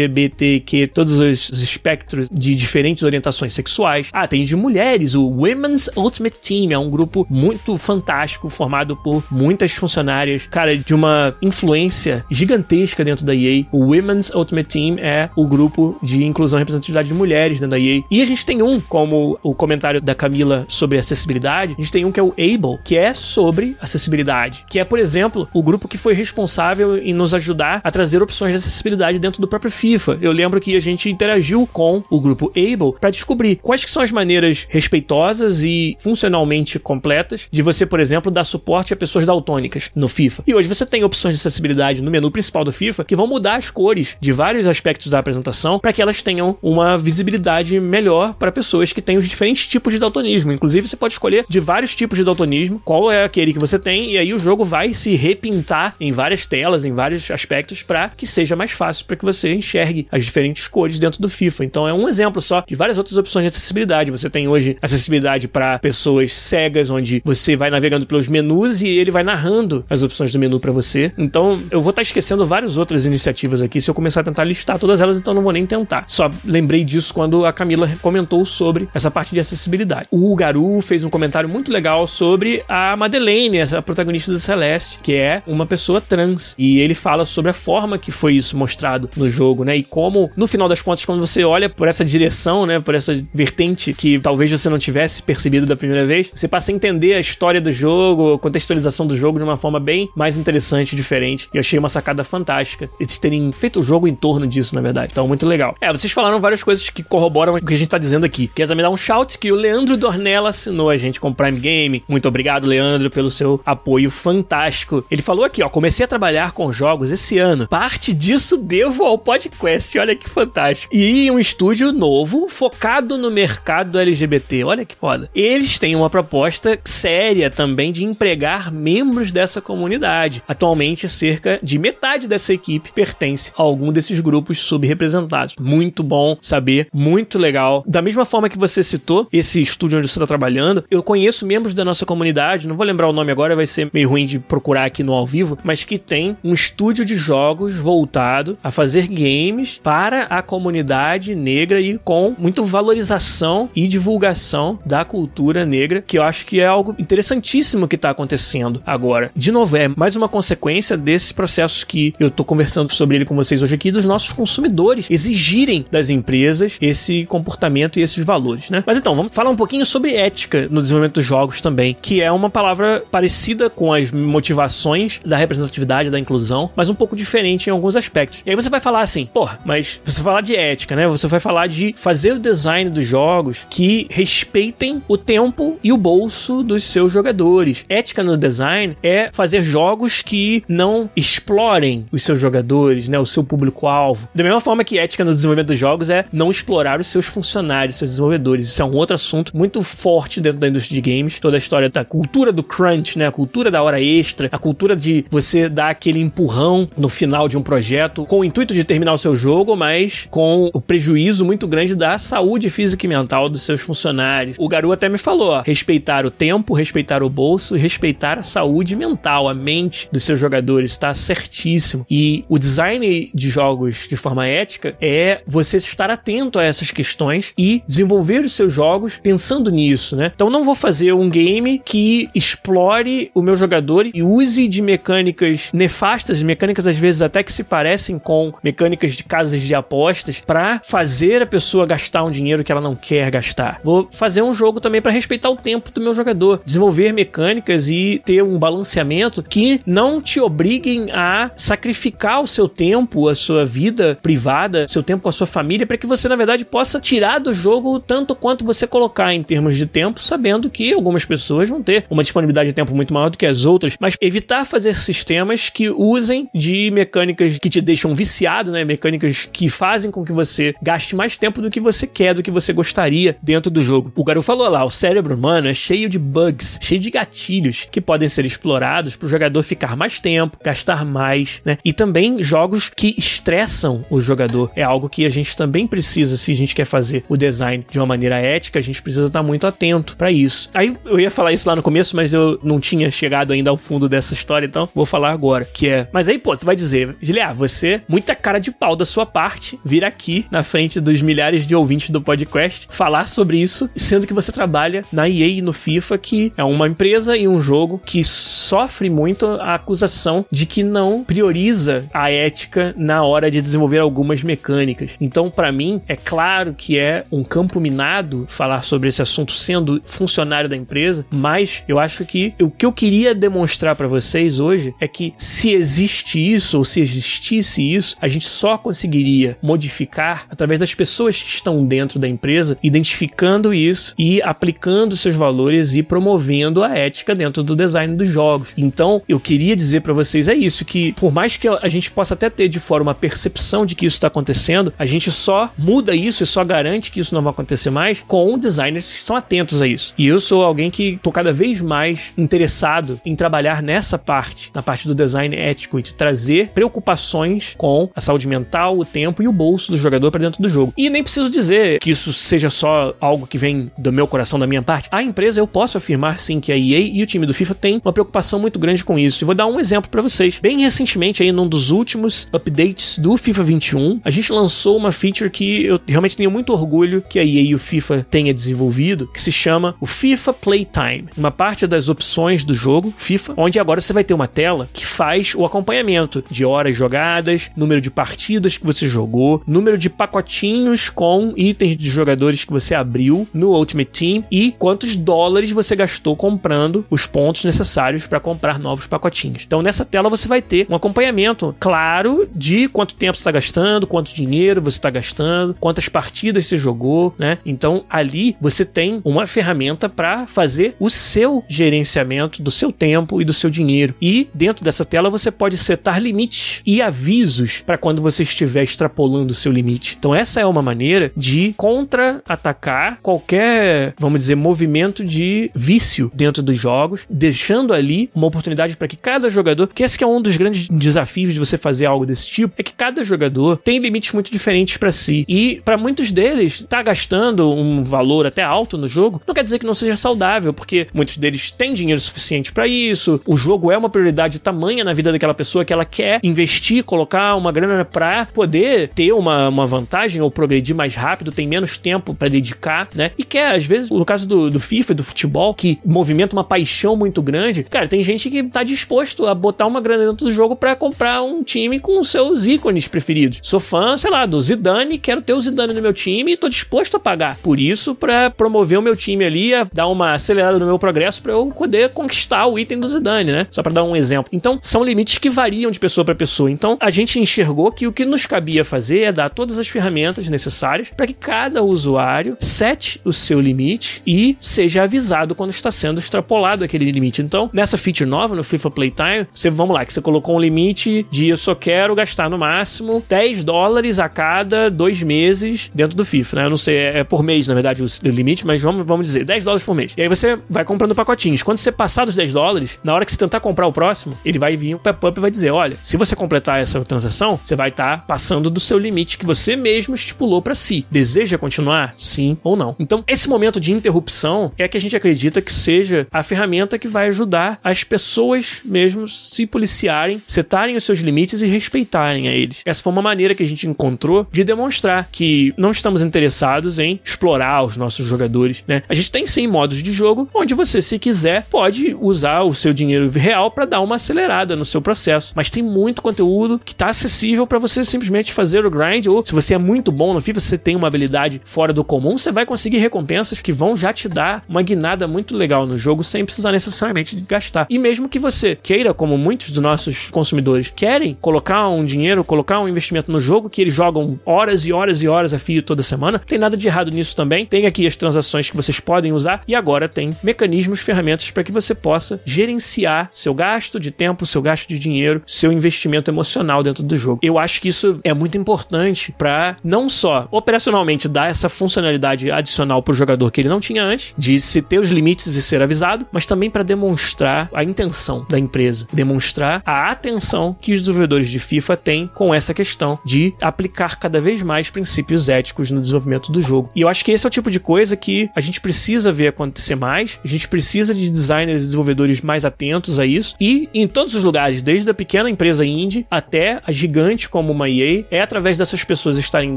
LGBTQ, todos os espectros de diferentes orientações sexuais. Ah, tem de mulheres, o Women's Ultimate Team, é um grupo muito fantástico, formado por muitas funcionárias, cara, de uma influência gigantesca dentro da EA. O Women's Ultimate Team é o grupo de inclusão e representatividade de mulheres dentro da EA. E a gente tem um, como o comentário da Camila sobre acessibilidade, a gente tem um que é o Able, que é sobre acessibilidade, que é, por exemplo, o grupo que foi responsável em nos ajudar a trazer opções de acessibilidade dentro do próprio FIFA. Eu lembro que a gente interagiu com o grupo Able para descobrir quais que são as maneiras respeitosas e funcionalmente completas de você, por exemplo, dar suporte a pessoas daltônicas no FIFA. E hoje você tem opções de acessibilidade no menu principal do FIFA que vão mudar as cores de vários aspectos da apresentação para que elas tenham uma visibilidade melhor para pessoas que têm os diferentes tipos de daltonismo. Inclusive, você pode escolher de vários tipos de daltonismo qual é aquele que você tem e aí o jogo vai se repintar em várias telas, em vários aspectos para que seja mais fácil para que você enxergue as diferentes cores dentro do FIFA. Então é um exemplo só de várias outras opções de acessibilidade. Você tem hoje acessibilidade para pessoas cegas, onde você vai navegando pelos menus e ele vai narrando as opções do menu para você. Então eu vou estar tá esquecendo várias outras iniciativas aqui se eu começar a tentar listar todas elas, então não vou nem tentar. Só lembrei disso quando a Camila comentou sobre essa parte de acessibilidade. O Garu fez um comentário muito legal sobre a Madeleine, a protagonista do Celeste, que é uma pessoa trans. E ele fala sobre a forma que foi isso mostrado no jogo, né? E como, no final das contas, quando você olha por essa direção, né? Por essa vertente que talvez você não tivesse percebido da primeira vez, você passa a entender a história do jogo, a contextualização do jogo de uma forma bem mais interessante diferente. E eu achei uma sacada fantástica eles terem feito o jogo em torno disso, na verdade. Então, muito legal. É, vocês falaram várias coisas que corroboram o que a gente tá dizendo aqui. Quer também dar um shout que o Leandro Dornella assinou a gente com Prime Game. Muito obrigado, Leandro, pelo seu apoio fantástico. Ele falou aqui, ó, comecei a trabalhar com jogos esse ano. Parte disso devo ao podcast. Olha que fantástico. E um estúdio novo focado no mercado LGBT. Olha que foda. Eles têm uma proposta séria também de empregar membros dessa comunidade. Atualmente, cerca de metade dessa equipe pertence a algum desses grupos subrepresentados. Muito bom saber, muito legal. Da mesma forma que você citou esse estúdio onde você está trabalhando, eu conheço membros da nossa comunidade, não vou lembrar o nome agora, vai ser meio ruim de procurar aqui no ao vivo, mas que tem um estúdio de jogos voltado a fazer games games para a comunidade negra e com muito valorização e divulgação da cultura negra, que eu acho que é algo interessantíssimo que está acontecendo agora. De novo, é mais uma consequência desses processos que eu tô conversando sobre ele com vocês hoje aqui, dos nossos consumidores exigirem das empresas esse comportamento e esses valores, né? Mas então, vamos falar um pouquinho sobre ética no desenvolvimento dos jogos também, que é uma palavra parecida com as motivações da representatividade, da inclusão, mas um pouco diferente em alguns aspectos. E aí você vai falar assim, porra, mas você falar de ética, né? Você vai falar de fazer o design dos jogos que respeitem o tempo e o bolso dos seus jogadores. Ética no design é fazer jogos que não explorem os seus jogadores, né? O seu público-alvo. Da mesma forma que ética no desenvolvimento dos jogos é não explorar os seus funcionários, seus desenvolvedores. Isso é um outro assunto muito forte dentro da indústria de games. Toda a história da cultura do crunch, né? A cultura da hora extra, a cultura de você dar aquele empurrão no final de um projeto com o intuito de terminar o seu jogo, mas com o prejuízo muito grande da saúde física e mental dos seus funcionários. O Garu até me falou, ó, respeitar o tempo, respeitar o bolso e respeitar a saúde mental, a mente dos seus jogadores, tá certíssimo. E o design de jogos de forma ética é você estar atento a essas questões e desenvolver os seus jogos pensando nisso, né? Então não vou fazer um game que explore o meu jogador e use de mecânicas nefastas, mecânicas às vezes até que se parecem com mecânicas de casas de apostas para fazer a pessoa gastar um dinheiro que ela não quer gastar. Vou fazer um jogo também para respeitar o tempo do meu jogador, desenvolver mecânicas e ter um balanceamento que não te obriguem a sacrificar o seu tempo, a sua vida privada, seu tempo com a sua família, para que você na verdade possa tirar do jogo tanto quanto você colocar em termos de tempo, sabendo que algumas pessoas vão ter uma disponibilidade de tempo muito maior do que as outras, mas evitar fazer sistemas que usem de mecânicas que te deixam viciado, né? Mecânicas que fazem com que você gaste mais tempo do que você quer, do que você gostaria dentro do jogo. O Garu falou lá, o cérebro humano é cheio de bugs, cheio de gatilhos que podem ser explorados para o jogador ficar mais tempo, gastar mais, né? E também jogos que estressam o jogador. É algo que a gente também precisa, se a gente quer fazer o design de uma maneira ética, a gente precisa estar muito atento para isso. Aí eu ia falar isso lá no começo, mas eu não tinha chegado ainda ao fundo dessa história, então vou falar agora, que é, mas aí pô, você vai dizer, Gilead, você muita cara de pau da sua parte vir aqui na frente dos milhares de ouvintes do podcast falar sobre isso, sendo que você trabalha na EA e no FIFA, que é uma empresa e um jogo que sofre muito a acusação de que não prioriza a ética na hora de desenvolver algumas mecânicas. Então, para mim, é claro que é um campo minado falar sobre esse assunto sendo funcionário da empresa, mas eu acho que o que eu queria demonstrar para vocês hoje é que se existe isso ou se existisse isso, a gente só conseguiria modificar através das pessoas que estão dentro da empresa, identificando isso e aplicando seus valores e promovendo a ética dentro do design dos jogos. Então, eu queria dizer para vocês é isso que por mais que a gente possa até ter de fora uma percepção de que isso está acontecendo, a gente só muda isso e só garante que isso não vai acontecer mais com designers que estão atentos a isso. E eu sou alguém que tô cada vez mais interessado em trabalhar nessa parte, na parte do design ético e de trazer preocupações com a saúde mental, o tempo e o bolso do jogador para dentro do jogo. E nem preciso dizer que isso seja só algo que vem do meu coração, da minha parte. A empresa, eu posso afirmar sim que a EA e o time do FIFA têm uma preocupação muito grande com isso. E vou dar um exemplo para vocês. Bem recentemente, aí num dos últimos updates do FIFA 21, a gente lançou uma feature que eu realmente tenho muito orgulho que a EA e o FIFA tenha desenvolvido, que se chama o FIFA Playtime. Uma parte das opções do jogo FIFA, onde agora você vai ter uma tela que faz o acompanhamento de horas jogadas, número de partidas que você jogou, número de pacotinhos com itens de jogadores que você abriu no Ultimate Team e quantos dólares você gastou comprando os pontos necessários para comprar novos pacotinhos. Então nessa tela você vai ter um acompanhamento claro de quanto tempo você está gastando, quanto dinheiro você está gastando, quantas partidas você jogou, né? Então ali você tem uma ferramenta para fazer o seu gerenciamento do seu tempo e do seu dinheiro. E dentro dessa tela você pode setar limites e avisos para quando você estiver extrapolando o seu limite. Então essa é uma maneira de contra-atacar qualquer, vamos dizer, movimento de vício dentro dos jogos, deixando ali uma oportunidade para que cada jogador, que esse que é um dos grandes desafios de você fazer algo desse tipo, é que cada jogador tem limites muito diferentes para si. E para muitos deles, tá gastando um valor até alto no jogo, não quer dizer que não seja saudável, porque muitos deles têm dinheiro suficiente para isso. O jogo é uma prioridade tamanha na vida daquela pessoa que ela quer investir, colocar uma grana para poder ter uma, uma vantagem ou progredir mais rápido, tem menos tempo para dedicar, né? E quer, às vezes, no caso do, do FIFA do futebol, que movimenta uma paixão muito grande, cara, tem gente que tá disposto a botar uma grana dentro do jogo para comprar um time com seus ícones preferidos. Sou fã, sei lá, do Zidane, quero ter o Zidane no meu time e tô disposto a pagar por isso para promover o meu time ali, a dar uma acelerada no meu progresso para eu poder conquistar o item do Zidane, né? Só para dar um exemplo. Então, são limites que variam de pessoa para pessoa. Então, a gente enxergou que o que nos cabia fazer é dar todas as ferramentas necessárias para que cada usuário sete o seu limite e seja avisado quando está sendo extrapolado aquele limite. Então, nessa feature nova no FIFA Playtime, você vamos lá, que você colocou um limite de eu só quero gastar no máximo 10 dólares a cada dois meses dentro do FIFA, né? Eu não sei, é, é por mês, na verdade, o limite, mas vamos, vamos dizer, 10 dólares por mês. E aí você vai comprando pacotinhos. Quando você passar dos 10 dólares, na hora que você tentar comprar o próximo, ele vai vir um pop-up e vai dizer: olha, se você completar essa transação, você vai estar passando do seu limite que você mesmo estipulou para si. Deseja continuar? Sim ou não. Então, esse momento de interrupção é que a gente acredita que seja a ferramenta que vai ajudar as pessoas mesmo se policiarem, setarem os seus limites e respeitarem a eles. Essa foi uma maneira que a gente encontrou de demonstrar que não estamos interessados em explorar os nossos jogadores, né? A gente tem sim modos de jogo onde você, se quiser, pode usar o seu dinheiro real para dar uma acelerada no seu processo, mas tem muito conteúdo que está acessível para você simplesmente fazer o grind ou se você é muito bom no FIFA, você tem uma habilidade fora do comum, você vai conseguir recompensas que vão já te dar uma guinada muito legal no jogo sem precisar necessariamente gastar. E mesmo que você queira, como muitos dos nossos consumidores querem, colocar um dinheiro, colocar um investimento no jogo que eles jogam horas e horas e horas a fio toda semana, tem nada de errado nisso também. Tem aqui as transações que vocês podem usar e agora tem mecanismos, ferramentas para que você possa gerenciar seu gasto de tempo, seu gasto de dinheiro, seu investimento emocional dentro do jogo. Eu acho que isso é muito importante para não só operacionalmente dar essa funcionalidade adicional para o jogador que ele não tinha antes, de se ter os limites e ser avisado, mas também para demonstrar a intenção da empresa, demonstrar a atenção que os desenvolvedores de FIFA têm com essa questão de aplicar cada vez mais princípios éticos no desenvolvimento do jogo. E eu acho que esse é o tipo de coisa que a gente precisa ver acontecer mais, a gente precisa de designers e desenvolvedores mais atentos a isso, e em todos os lugares, desde a pequena empresa indie até a gigante como uma EA, é através dessas pessoas estarem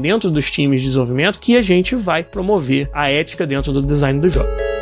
dentro dos times de desenvolvimento que a gente vai promover a ética dentro do design do jogo.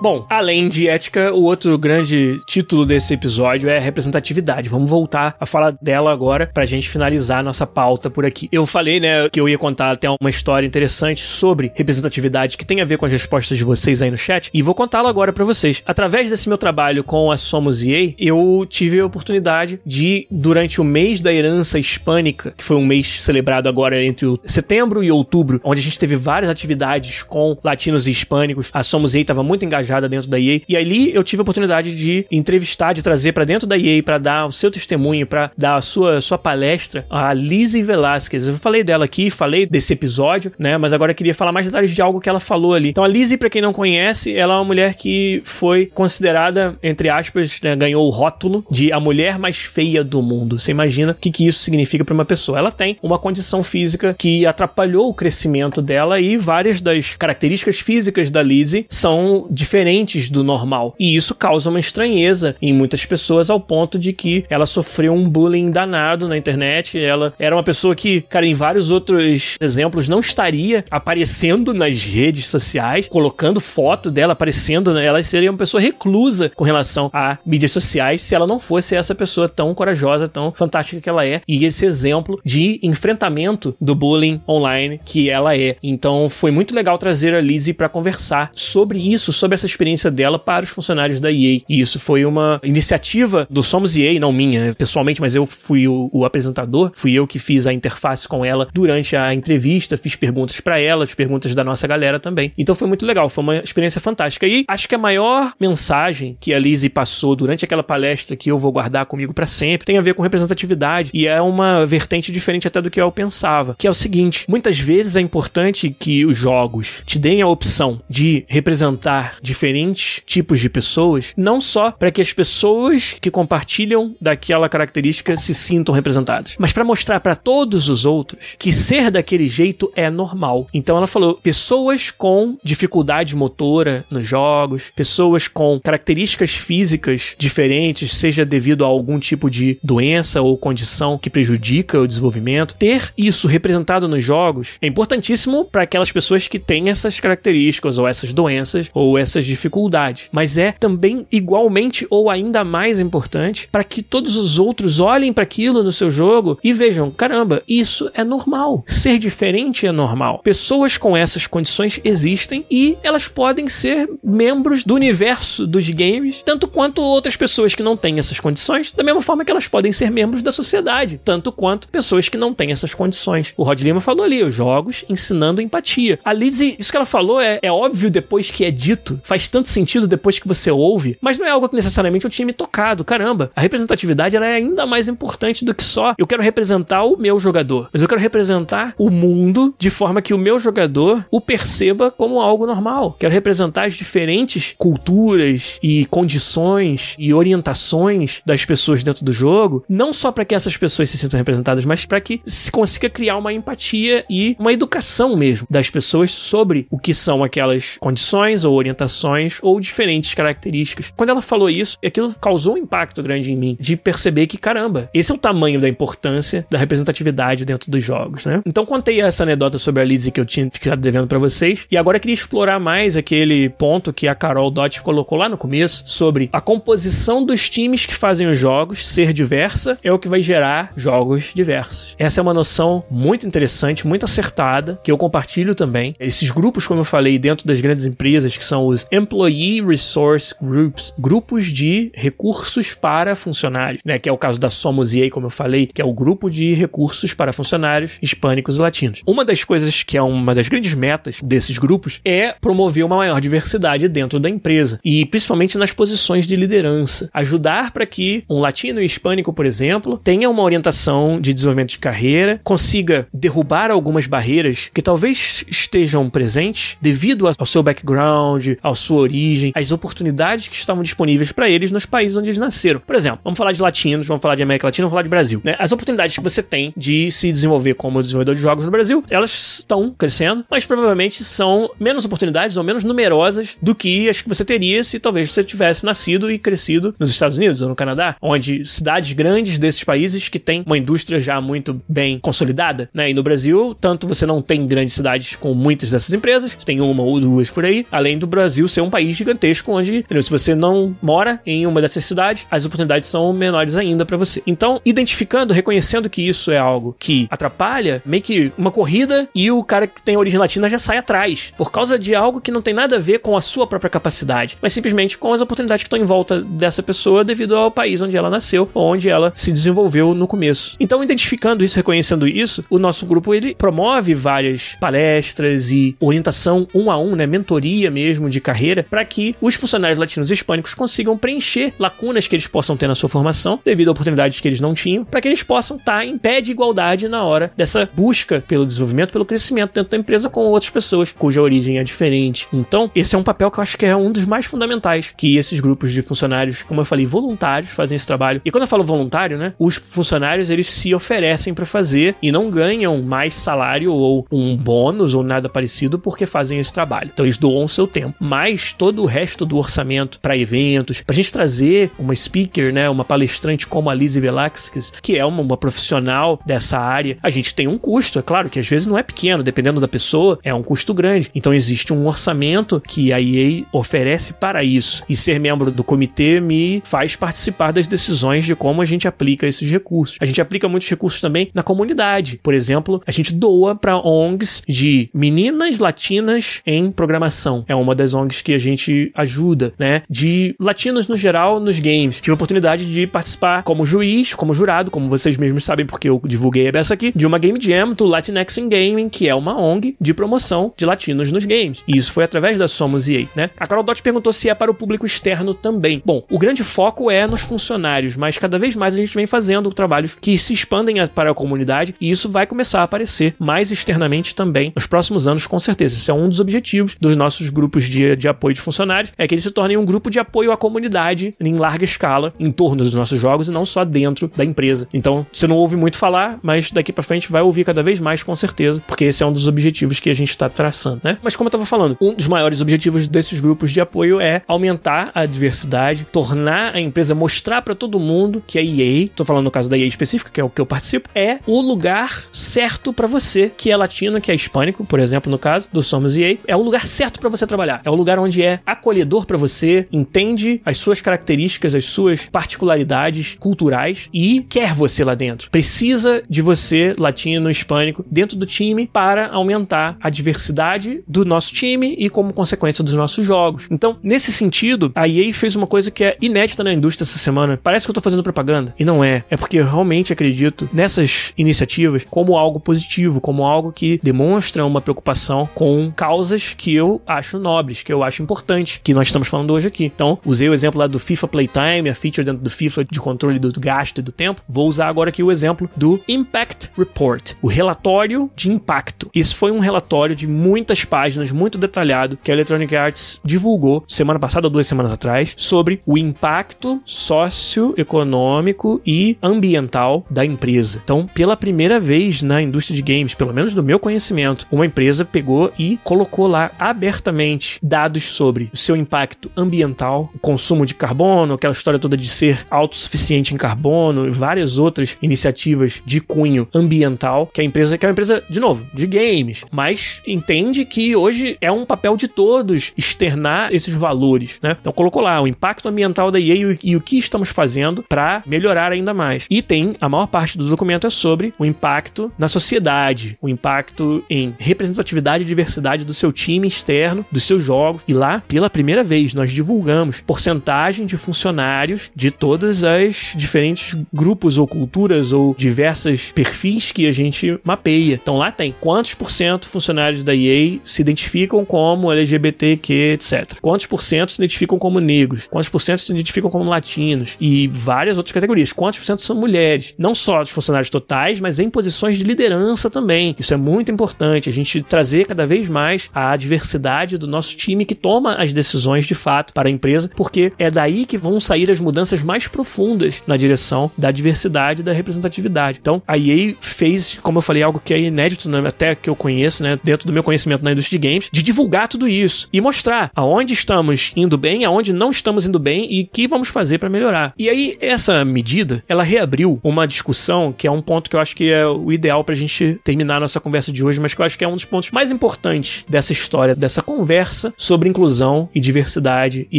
Bom, além de ética, o outro grande título desse episódio é representatividade. Vamos voltar a falar dela agora pra gente finalizar nossa pauta por aqui. Eu falei, né, que eu ia contar até uma história interessante sobre representatividade que tem a ver com as respostas de vocês aí no chat e vou contá-la agora para vocês. Através desse meu trabalho com a Somos EA, eu tive a oportunidade de, durante o mês da herança hispânica, que foi um mês celebrado agora entre setembro e outubro, onde a gente teve várias atividades com latinos e hispânicos, a Somos EA estava muito engajada dentro da EA. E ali eu tive a oportunidade de entrevistar, de trazer para dentro da EA para dar o seu testemunho, para dar a sua, sua palestra, a Lizzie Velasquez. Eu falei dela aqui, falei desse episódio, né? Mas agora eu queria falar mais detalhes de algo que ela falou ali. Então a Lizzie, para quem não conhece, ela é uma mulher que foi considerada, entre aspas, né, ganhou o rótulo de a mulher mais feia do mundo. Você imagina o que, que isso significa para uma pessoa? Ela tem uma condição física que atrapalhou o crescimento dela e várias das características físicas da Lizzie são diferentes diferentes do normal. E isso causa uma estranheza em muitas pessoas ao ponto de que ela sofreu um bullying danado na internet. Ela era uma pessoa que, cara, em vários outros exemplos, não estaria aparecendo nas redes sociais, colocando foto dela aparecendo. Né? Ela seria uma pessoa reclusa com relação a mídias sociais se ela não fosse essa pessoa tão corajosa, tão fantástica que ela é. E esse exemplo de enfrentamento do bullying online que ela é. Então foi muito legal trazer a Lizzie para conversar sobre isso, sobre essa experiência dela para os funcionários da EA. E isso foi uma iniciativa do Somos EA, não minha pessoalmente, mas eu fui o, o apresentador, fui eu que fiz a interface com ela durante a entrevista, fiz perguntas para ela, as perguntas da nossa galera também. Então foi muito legal, foi uma experiência fantástica. E acho que a maior mensagem que a Lizzie passou durante aquela palestra que eu vou guardar comigo para sempre tem a ver com representatividade e é uma vertente diferente até do que eu pensava, que é o seguinte: muitas vezes é importante que os jogos te deem a opção de representar de diferentes tipos de pessoas, não só para que as pessoas que compartilham daquela característica se sintam representadas, mas para mostrar para todos os outros que ser daquele jeito é normal. Então ela falou: pessoas com dificuldade motora nos jogos, pessoas com características físicas diferentes, seja devido a algum tipo de doença ou condição que prejudica o desenvolvimento, ter isso representado nos jogos é importantíssimo para aquelas pessoas que têm essas características ou essas doenças ou essas dificuldades, mas é também igualmente ou ainda mais importante para que todos os outros olhem para aquilo no seu jogo e vejam, caramba, isso é normal. Ser diferente é normal. Pessoas com essas condições existem e elas podem ser membros do universo dos games, tanto quanto outras pessoas que não têm essas condições, da mesma forma que elas podem ser membros da sociedade, tanto quanto pessoas que não têm essas condições. O Rod Lima falou ali, os jogos ensinando empatia. A Lizzie, isso que ela falou é, é óbvio depois que é dito, faz tanto sentido depois que você ouve, mas não é algo que necessariamente eu tinha me tocado. Caramba, a representatividade ela é ainda mais importante do que só eu quero representar o meu jogador, mas eu quero representar o mundo de forma que o meu jogador o perceba como algo normal. Quero representar as diferentes culturas e condições e orientações das pessoas dentro do jogo, não só para que essas pessoas se sintam representadas, mas para que se consiga criar uma empatia e uma educação mesmo das pessoas sobre o que são aquelas condições ou orientações ou diferentes características. Quando ela falou isso, aquilo causou um impacto grande em mim, de perceber que, caramba, esse é o tamanho da importância da representatividade dentro dos jogos, né? Então contei essa anedota sobre a Lizzie que eu tinha ficado devendo para vocês, e agora queria explorar mais aquele ponto que a Carol Dott colocou lá no começo, sobre a composição dos times que fazem os jogos ser diversa é o que vai gerar jogos diversos. Essa é uma noção muito interessante, muito acertada, que eu compartilho também. Esses grupos, como eu falei, dentro das grandes empresas, que são os Employee Resource Groups, grupos de recursos para funcionários, né? Que é o caso da Somos EA, como eu falei, que é o grupo de recursos para funcionários hispânicos e latinos. Uma das coisas que é uma das grandes metas desses grupos é promover uma maior diversidade dentro da empresa e principalmente nas posições de liderança. Ajudar para que um latino e hispânico, por exemplo, tenha uma orientação de desenvolvimento de carreira, consiga derrubar algumas barreiras que talvez estejam presentes devido ao seu background, à sua origem, às oportunidades que estavam disponíveis para eles nos países onde eles nasceram. Por exemplo, vamos falar de latinos, vamos falar de América Latina, vamos falar de Brasil. Né? As oportunidades que você tem de se desenvolver como desenvolvedor de jogos no Brasil, elas estão crescendo, mas provavelmente são menos oportunidades ou menos numerosas do que as que você teria se talvez você tivesse nascido e crescido nos Estados Unidos ou no Canadá, onde cidades grandes desses países que têm uma indústria já muito bem consolidada, né? E no Brasil, tanto você não tem grandes cidades com muitas dessas empresas, você tem uma ou duas por aí, além do Brasil ser um país gigantesco onde, entendeu? se você não mora em uma dessas cidades, as oportunidades são menores ainda para você. Então, identificando, reconhecendo que isso é algo que atrapalha, meio que uma corrida e o cara que tem origem latina já sai atrás, por causa de algo que não tem nada a ver com a sua própria capacidade, mas simplesmente com as oportunidades que estão em volta dessa pessoa devido ao país onde ela nasceu, onde ela se desenvolveu no começo. Então, identificando isso, reconhecendo isso, o nosso grupo ele promove várias palestras e orientação um a um, né, mentoria mesmo de carreira, para que os funcionários latinos e hispânicos consigam preencher lacunas que eles possam ter na sua formação, devido a oportunidades que eles não tinham, para que eles possam estar em pé de igualdade na hora dessa busca pelo desenvolvimento, pelo crescimento dentro da empresa com outras pessoas cuja origem é diferente. Então, esse é um papel que eu acho que é um dos mais fundamentais que esses grupos de funcionários, como eu falei, voluntários fazem esse trabalho. E quando eu falo voluntário, né, os funcionários eles se oferecem para fazer e não ganham mais salário ou um bônus ou nada parecido porque fazem esse trabalho. Então eles doam seu tempo, mas todo o resto do orçamento para eventos, pra gente trazer uma speaker, né, uma palestrante como a Lizzie Velaxis, que é uma, uma profissional dessa área, a gente tem um custo, é claro que às vezes não é pequeno, dependendo da pessoa, é um custo grande. Então existe um orçamento que a EA oferece para isso. E ser membro do comitê me faz participar das decisões de como a gente aplica esses recursos. A gente aplica muitos recursos também na comunidade. Por exemplo, a gente doa para ONGs de meninas latinas em programação. É uma das ONGs que a gente ajuda, né? De latinas no geral nos games. Tive a oportunidade de participar como juiz, como jurado, como vocês mesmos sabem, porque eu divulguei a beça aqui, de uma Game Jam do Latinx in Gaming, que é uma ONG de promoção de latinos nos games. E isso foi através da Somos EA, né? A Carol Dott perguntou se é para o público externo também. Bom, o grande foco é nos funcionários, mas cada vez mais a gente vem fazendo trabalhos que se expandem para a comunidade e isso vai começar a aparecer mais externamente também nos próximos anos, com certeza. Esse é um dos objetivos dos nossos grupos de, de de apoio de funcionários é que eles se tornem um grupo de apoio à comunidade em larga escala em torno dos nossos jogos e não só dentro da empresa. Então, você não ouve muito falar, mas daqui para frente vai ouvir cada vez mais com certeza, porque esse é um dos objetivos que a gente está traçando, né? Mas como eu tava falando, um dos maiores objetivos desses grupos de apoio é aumentar a diversidade, tornar a empresa mostrar para todo mundo que a EA, tô falando no caso da EA específica, que é o que eu participo, é o lugar certo para você, que é latino, que é hispânico, por exemplo, no caso do Somos EA, é o lugar certo para você trabalhar. É o lugar onde é acolhedor para você, entende as suas características, as suas particularidades culturais e quer você lá dentro. Precisa de você, latino, hispânico, dentro do time para aumentar a diversidade do nosso time e como consequência dos nossos jogos. Então, nesse sentido, a EA fez uma coisa que é inédita na indústria essa semana. Parece que eu tô fazendo propaganda e não é. É porque eu realmente acredito nessas iniciativas como algo positivo, como algo que demonstra uma preocupação com causas que eu acho nobres, que eu acho importantes, que nós estamos falando hoje aqui. Então, usei o exemplo lá do FIFA Playtime, a feature dentro do FIFA de controle do gasto e do tempo. Vou usar agora aqui o exemplo do Impact Report, o relatório de impacto. Isso foi um relatório de muitas páginas, muito detalhado, que a Electronic Arts divulgou semana passada ou duas semanas atrás, sobre o impacto socioeconômico e ambiental da empresa. Então, pela primeira vez na indústria de games, pelo menos do meu conhecimento, uma empresa pegou e colocou lá abertamente dados sobre o seu impacto ambiental, o consumo de carbono, aquela história toda de ser autossuficiente em carbono e várias outras iniciativas de cunho ambiental que a empresa, que é uma empresa, de novo, de games, mas entende que hoje é um papel de todos externar esses valores, né? Então colocou lá o impacto ambiental da EA e o que estamos fazendo para melhorar ainda mais. E tem a maior parte do documento é sobre o impacto na sociedade, o impacto em representatividade e diversidade do seu time externo, dos seus jogos. E lá, pela primeira vez, nós divulgamos porcentagem de funcionários de todas as diferentes grupos ou culturas ou diversas perfis que a gente mapeia. Então lá tem quantos por cento funcionários da EA se identificam como LGBTQ, etc. Quantos por cento se identificam como negros? Quantos por cento se identificam como latinos? E várias outras categorias. Quantos por cento são mulheres? Não só os funcionários totais, mas em posições de liderança também. Isso é muito importante. A gente trazer cada vez mais a diversidade do nosso time que toma as decisões de fato para a empresa, porque é daí que vão sair as mudanças mais profundas na direção da diversidade e da representatividade. Então, a EA fez, como eu falei, algo que é inédito, né, até que eu conheço, né, dentro do meu conhecimento na indústria de games, de divulgar tudo isso e mostrar aonde estamos indo bem, aonde não estamos indo bem e o que vamos fazer para melhorar. E aí, essa medida, ela reabriu uma discussão que é um ponto que eu acho que é o ideal pra gente terminar a nossa conversa de hoje, mas que eu acho que é um dos pontos mais importantes dessa história, dessa conversa sobre inclusão e diversidade e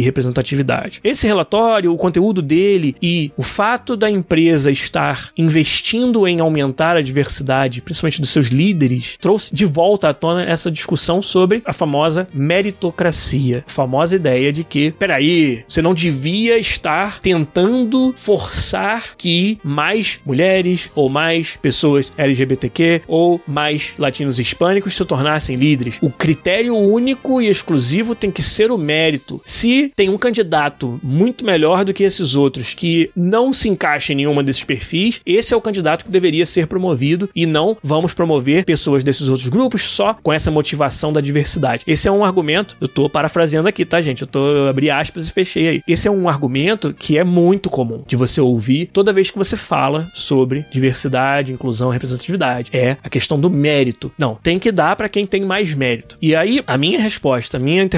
representatividade. Esse relatório, o conteúdo dele e o fato da empresa estar investindo em aumentar a diversidade, principalmente dos seus líderes, trouxe de volta à tona essa discussão sobre a famosa meritocracia, a famosa ideia de que, peraí, você não devia estar tentando forçar que mais mulheres ou mais pessoas LGBTQ ou mais latinos hispânicos se tornassem líderes. O critério único e exclusivo tem que ser o mérito. Se tem um candidato muito melhor do que esses outros que não se encaixa em nenhuma desses perfis, esse é o candidato que deveria ser promovido e não vamos promover pessoas desses outros grupos só com essa motivação da diversidade. Esse é um argumento, eu tô parafraseando aqui, tá, gente? Eu tô eu abri aspas e fechei aí. Esse é um argumento que é muito comum de você ouvir toda vez que você fala sobre diversidade, inclusão, representatividade. É a questão do mérito. Não, tem que dar para quem tem mais mérito. E aí a minha resposta, a minha interpretação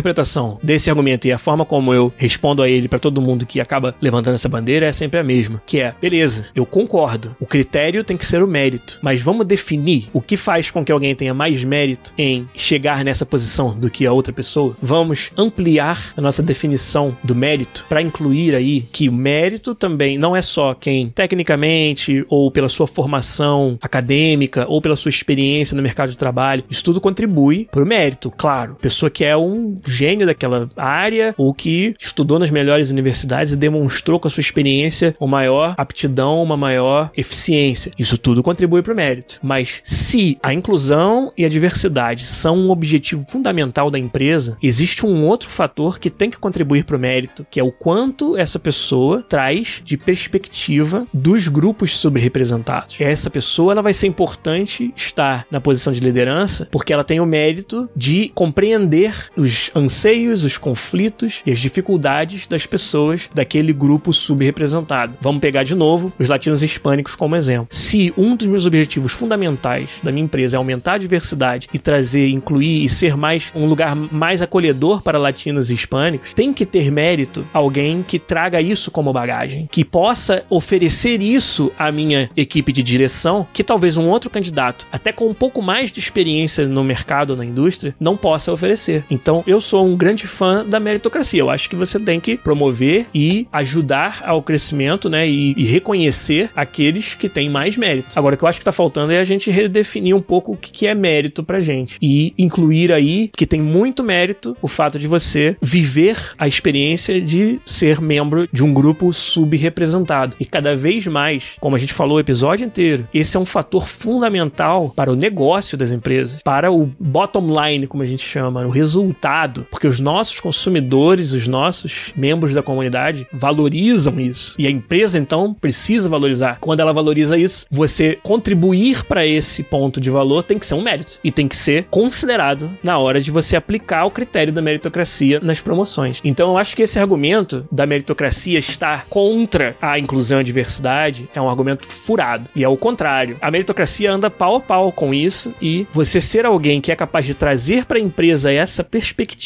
desse argumento e a forma como eu respondo a ele para todo mundo que acaba levantando essa bandeira é sempre a mesma, que é, beleza, eu concordo. O critério tem que ser o mérito, mas vamos definir o que faz com que alguém tenha mais mérito em chegar nessa posição do que a outra pessoa. Vamos ampliar a nossa definição do mérito para incluir aí que o mérito também não é só quem tecnicamente ou pela sua formação acadêmica ou pela sua experiência no mercado de trabalho, isso tudo contribui para o mérito, claro. Pessoa que é um gênio daquela área ou que estudou nas melhores universidades e demonstrou com a sua experiência uma maior aptidão, uma maior eficiência. Isso tudo contribui para o mérito. Mas se a inclusão e a diversidade são um objetivo fundamental da empresa, existe um outro fator que tem que contribuir para o mérito, que é o quanto essa pessoa traz de perspectiva dos grupos subrepresentados. Essa pessoa ela vai ser importante estar na posição de liderança porque ela tem o mérito de compreender os anseios, os conflitos e as dificuldades das pessoas daquele grupo subrepresentado. Vamos pegar de novo os latinos hispânicos como exemplo. Se um dos meus objetivos fundamentais da minha empresa é aumentar a diversidade e trazer, incluir e ser mais um lugar mais acolhedor para latinos e hispânicos, tem que ter mérito alguém que traga isso como bagagem, que possa oferecer isso à minha equipe de direção, que talvez um outro candidato, até com um pouco mais de experiência no mercado, na indústria, não possa oferecer. Então, eu sou um grande fã da meritocracia. Eu acho que você tem que promover e ajudar ao crescimento, né, e, e reconhecer aqueles que têm mais mérito. Agora, o que eu acho que está faltando é a gente redefinir um pouco o que é mérito pra gente e incluir aí que tem muito mérito o fato de você viver a experiência de ser membro de um grupo subrepresentado. E cada vez mais, como a gente falou o episódio inteiro, esse é um fator fundamental para o negócio das empresas, para o bottom line, como a gente chama, o resultado, porque os nossos consumidores, os nossos membros da comunidade valorizam isso. E a empresa então precisa valorizar. Quando ela valoriza isso, você contribuir para esse ponto de valor tem que ser um mérito e tem que ser considerado na hora de você aplicar o critério da meritocracia nas promoções. Então eu acho que esse argumento da meritocracia estar contra a inclusão e a diversidade é um argumento furado. E é o contrário. A meritocracia anda pau a pau com isso e você ser alguém que é capaz de trazer para a empresa essa perspectiva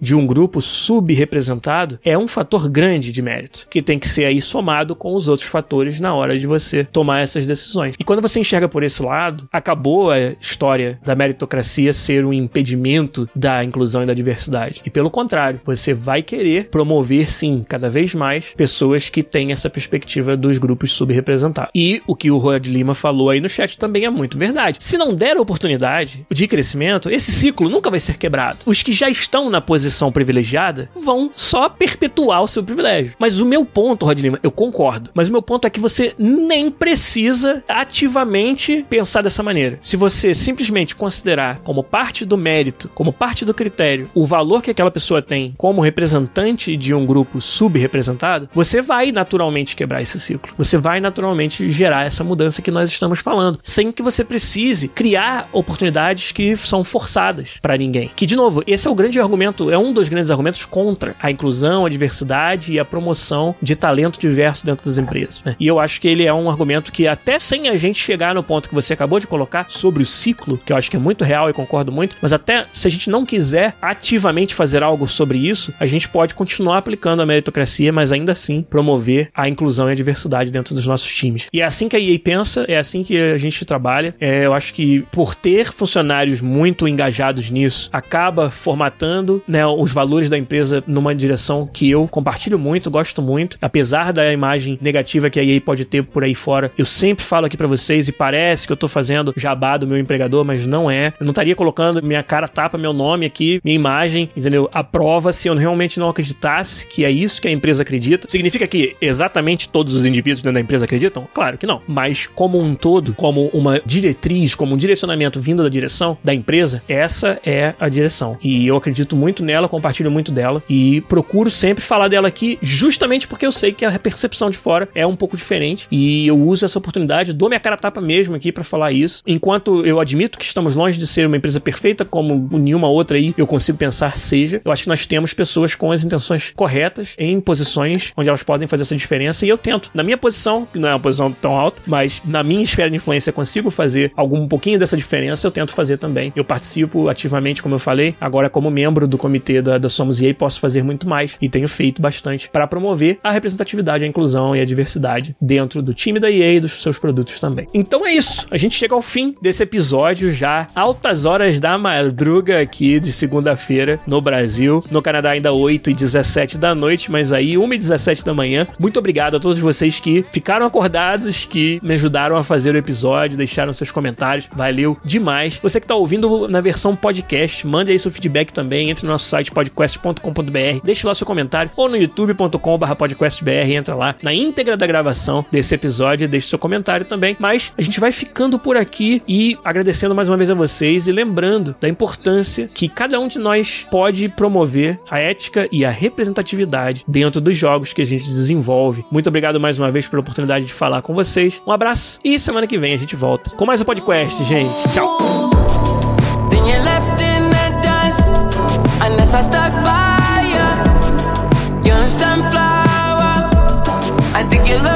de um grupo subrepresentado é um fator grande de mérito, que tem que ser aí somado com os outros fatores na hora de você tomar essas decisões. E quando você enxerga por esse lado, acabou a história da meritocracia ser um impedimento da inclusão e da diversidade. E pelo contrário, você vai querer promover sim cada vez mais pessoas que têm essa perspectiva dos grupos subrepresentados. E o que o Rod Lima falou aí no chat também é muito verdade. Se não der oportunidade de crescimento, esse ciclo nunca vai ser quebrado. Os que já estão na posição privilegiada vão só perpetuar o seu privilégio. Mas o meu ponto, Rod Lima, eu concordo, mas o meu ponto é que você nem precisa ativamente pensar dessa maneira. Se você simplesmente considerar como parte do mérito, como parte do critério, o valor que aquela pessoa tem como representante de um grupo subrepresentado, você vai naturalmente quebrar esse ciclo. Você vai naturalmente gerar essa mudança que nós estamos falando, sem que você precise criar oportunidades que são forçadas para ninguém. Que de novo, esse é o grande argumento, é um dos grandes argumentos contra a inclusão, a diversidade e a promoção de talento diverso dentro das empresas. Né? E eu acho que ele é um argumento que até sem a gente chegar no ponto que você acabou de colocar sobre o ciclo, que eu acho que é muito real e concordo muito, mas até se a gente não quiser ativamente fazer algo sobre isso, a gente pode continuar aplicando a meritocracia, mas ainda assim promover a inclusão e a diversidade dentro dos nossos times. E é assim que a EA pensa, é assim que a gente trabalha. É, eu acho que por ter funcionários muito engajados nisso, acaba formatando né, os valores da empresa numa direção que eu compartilho muito, gosto muito, apesar da imagem negativa que a EA pode ter por aí fora. Eu sempre falo aqui para vocês e parece que eu tô fazendo jabá do meu empregador, mas não é. Eu não estaria colocando minha cara tapa, meu nome aqui, minha imagem, entendeu? A prova se eu realmente não acreditasse que é isso que a empresa acredita. Significa que exatamente todos os indivíduos dentro da empresa acreditam? Claro que não. Mas como um todo, como uma diretriz, como um direcionamento vindo da direção da empresa, essa é a direção. E eu acredito muito nela, compartilho muito dela e procuro sempre falar dela aqui justamente porque eu sei que a percepção de fora é um pouco diferente e eu uso essa oportunidade, dou minha cara tapa mesmo aqui para falar isso. Enquanto eu admito que estamos longe de ser uma empresa perfeita como nenhuma outra aí eu consigo pensar seja, eu acho que nós temos pessoas com as intenções corretas em posições onde elas podem fazer essa diferença e eu tento. Na minha posição, que não é uma posição tão alta, mas na minha esfera de influência consigo fazer algum um pouquinho dessa diferença, eu tento fazer também. Eu participo ativamente, como eu falei, agora como membro do comitê da, da Somos EA posso fazer muito mais e tenho feito bastante para promover a representatividade, a inclusão e a diversidade dentro do time da EA e dos seus produtos também. Então é isso. A gente chega ao fim desse episódio já altas horas da madruga aqui de segunda-feira no Brasil. No Canadá ainda 8 e 17 da noite, mas aí 1 e 17 da manhã. Muito obrigado a todos vocês que ficaram acordados, que me ajudaram a fazer o episódio, deixaram seus comentários. Valeu demais. Você que está ouvindo na versão podcast, mande aí seu feedback também. Entre no nosso site podcast.com.br, deixe lá seu comentário ou no youtube.com/podcastbr, entra lá na íntegra da gravação desse episódio, deixe seu comentário também. Mas a gente vai ficando por aqui e agradecendo mais uma vez a vocês e lembrando da importância que cada um de nós pode promover a ética e a representatividade dentro dos jogos que a gente desenvolve. Muito obrigado mais uma vez pela oportunidade de falar com vocês. Um abraço e semana que vem a gente volta com mais um podcast, gente. Tchau. I stuck by you. You're a sunflower. I think you look.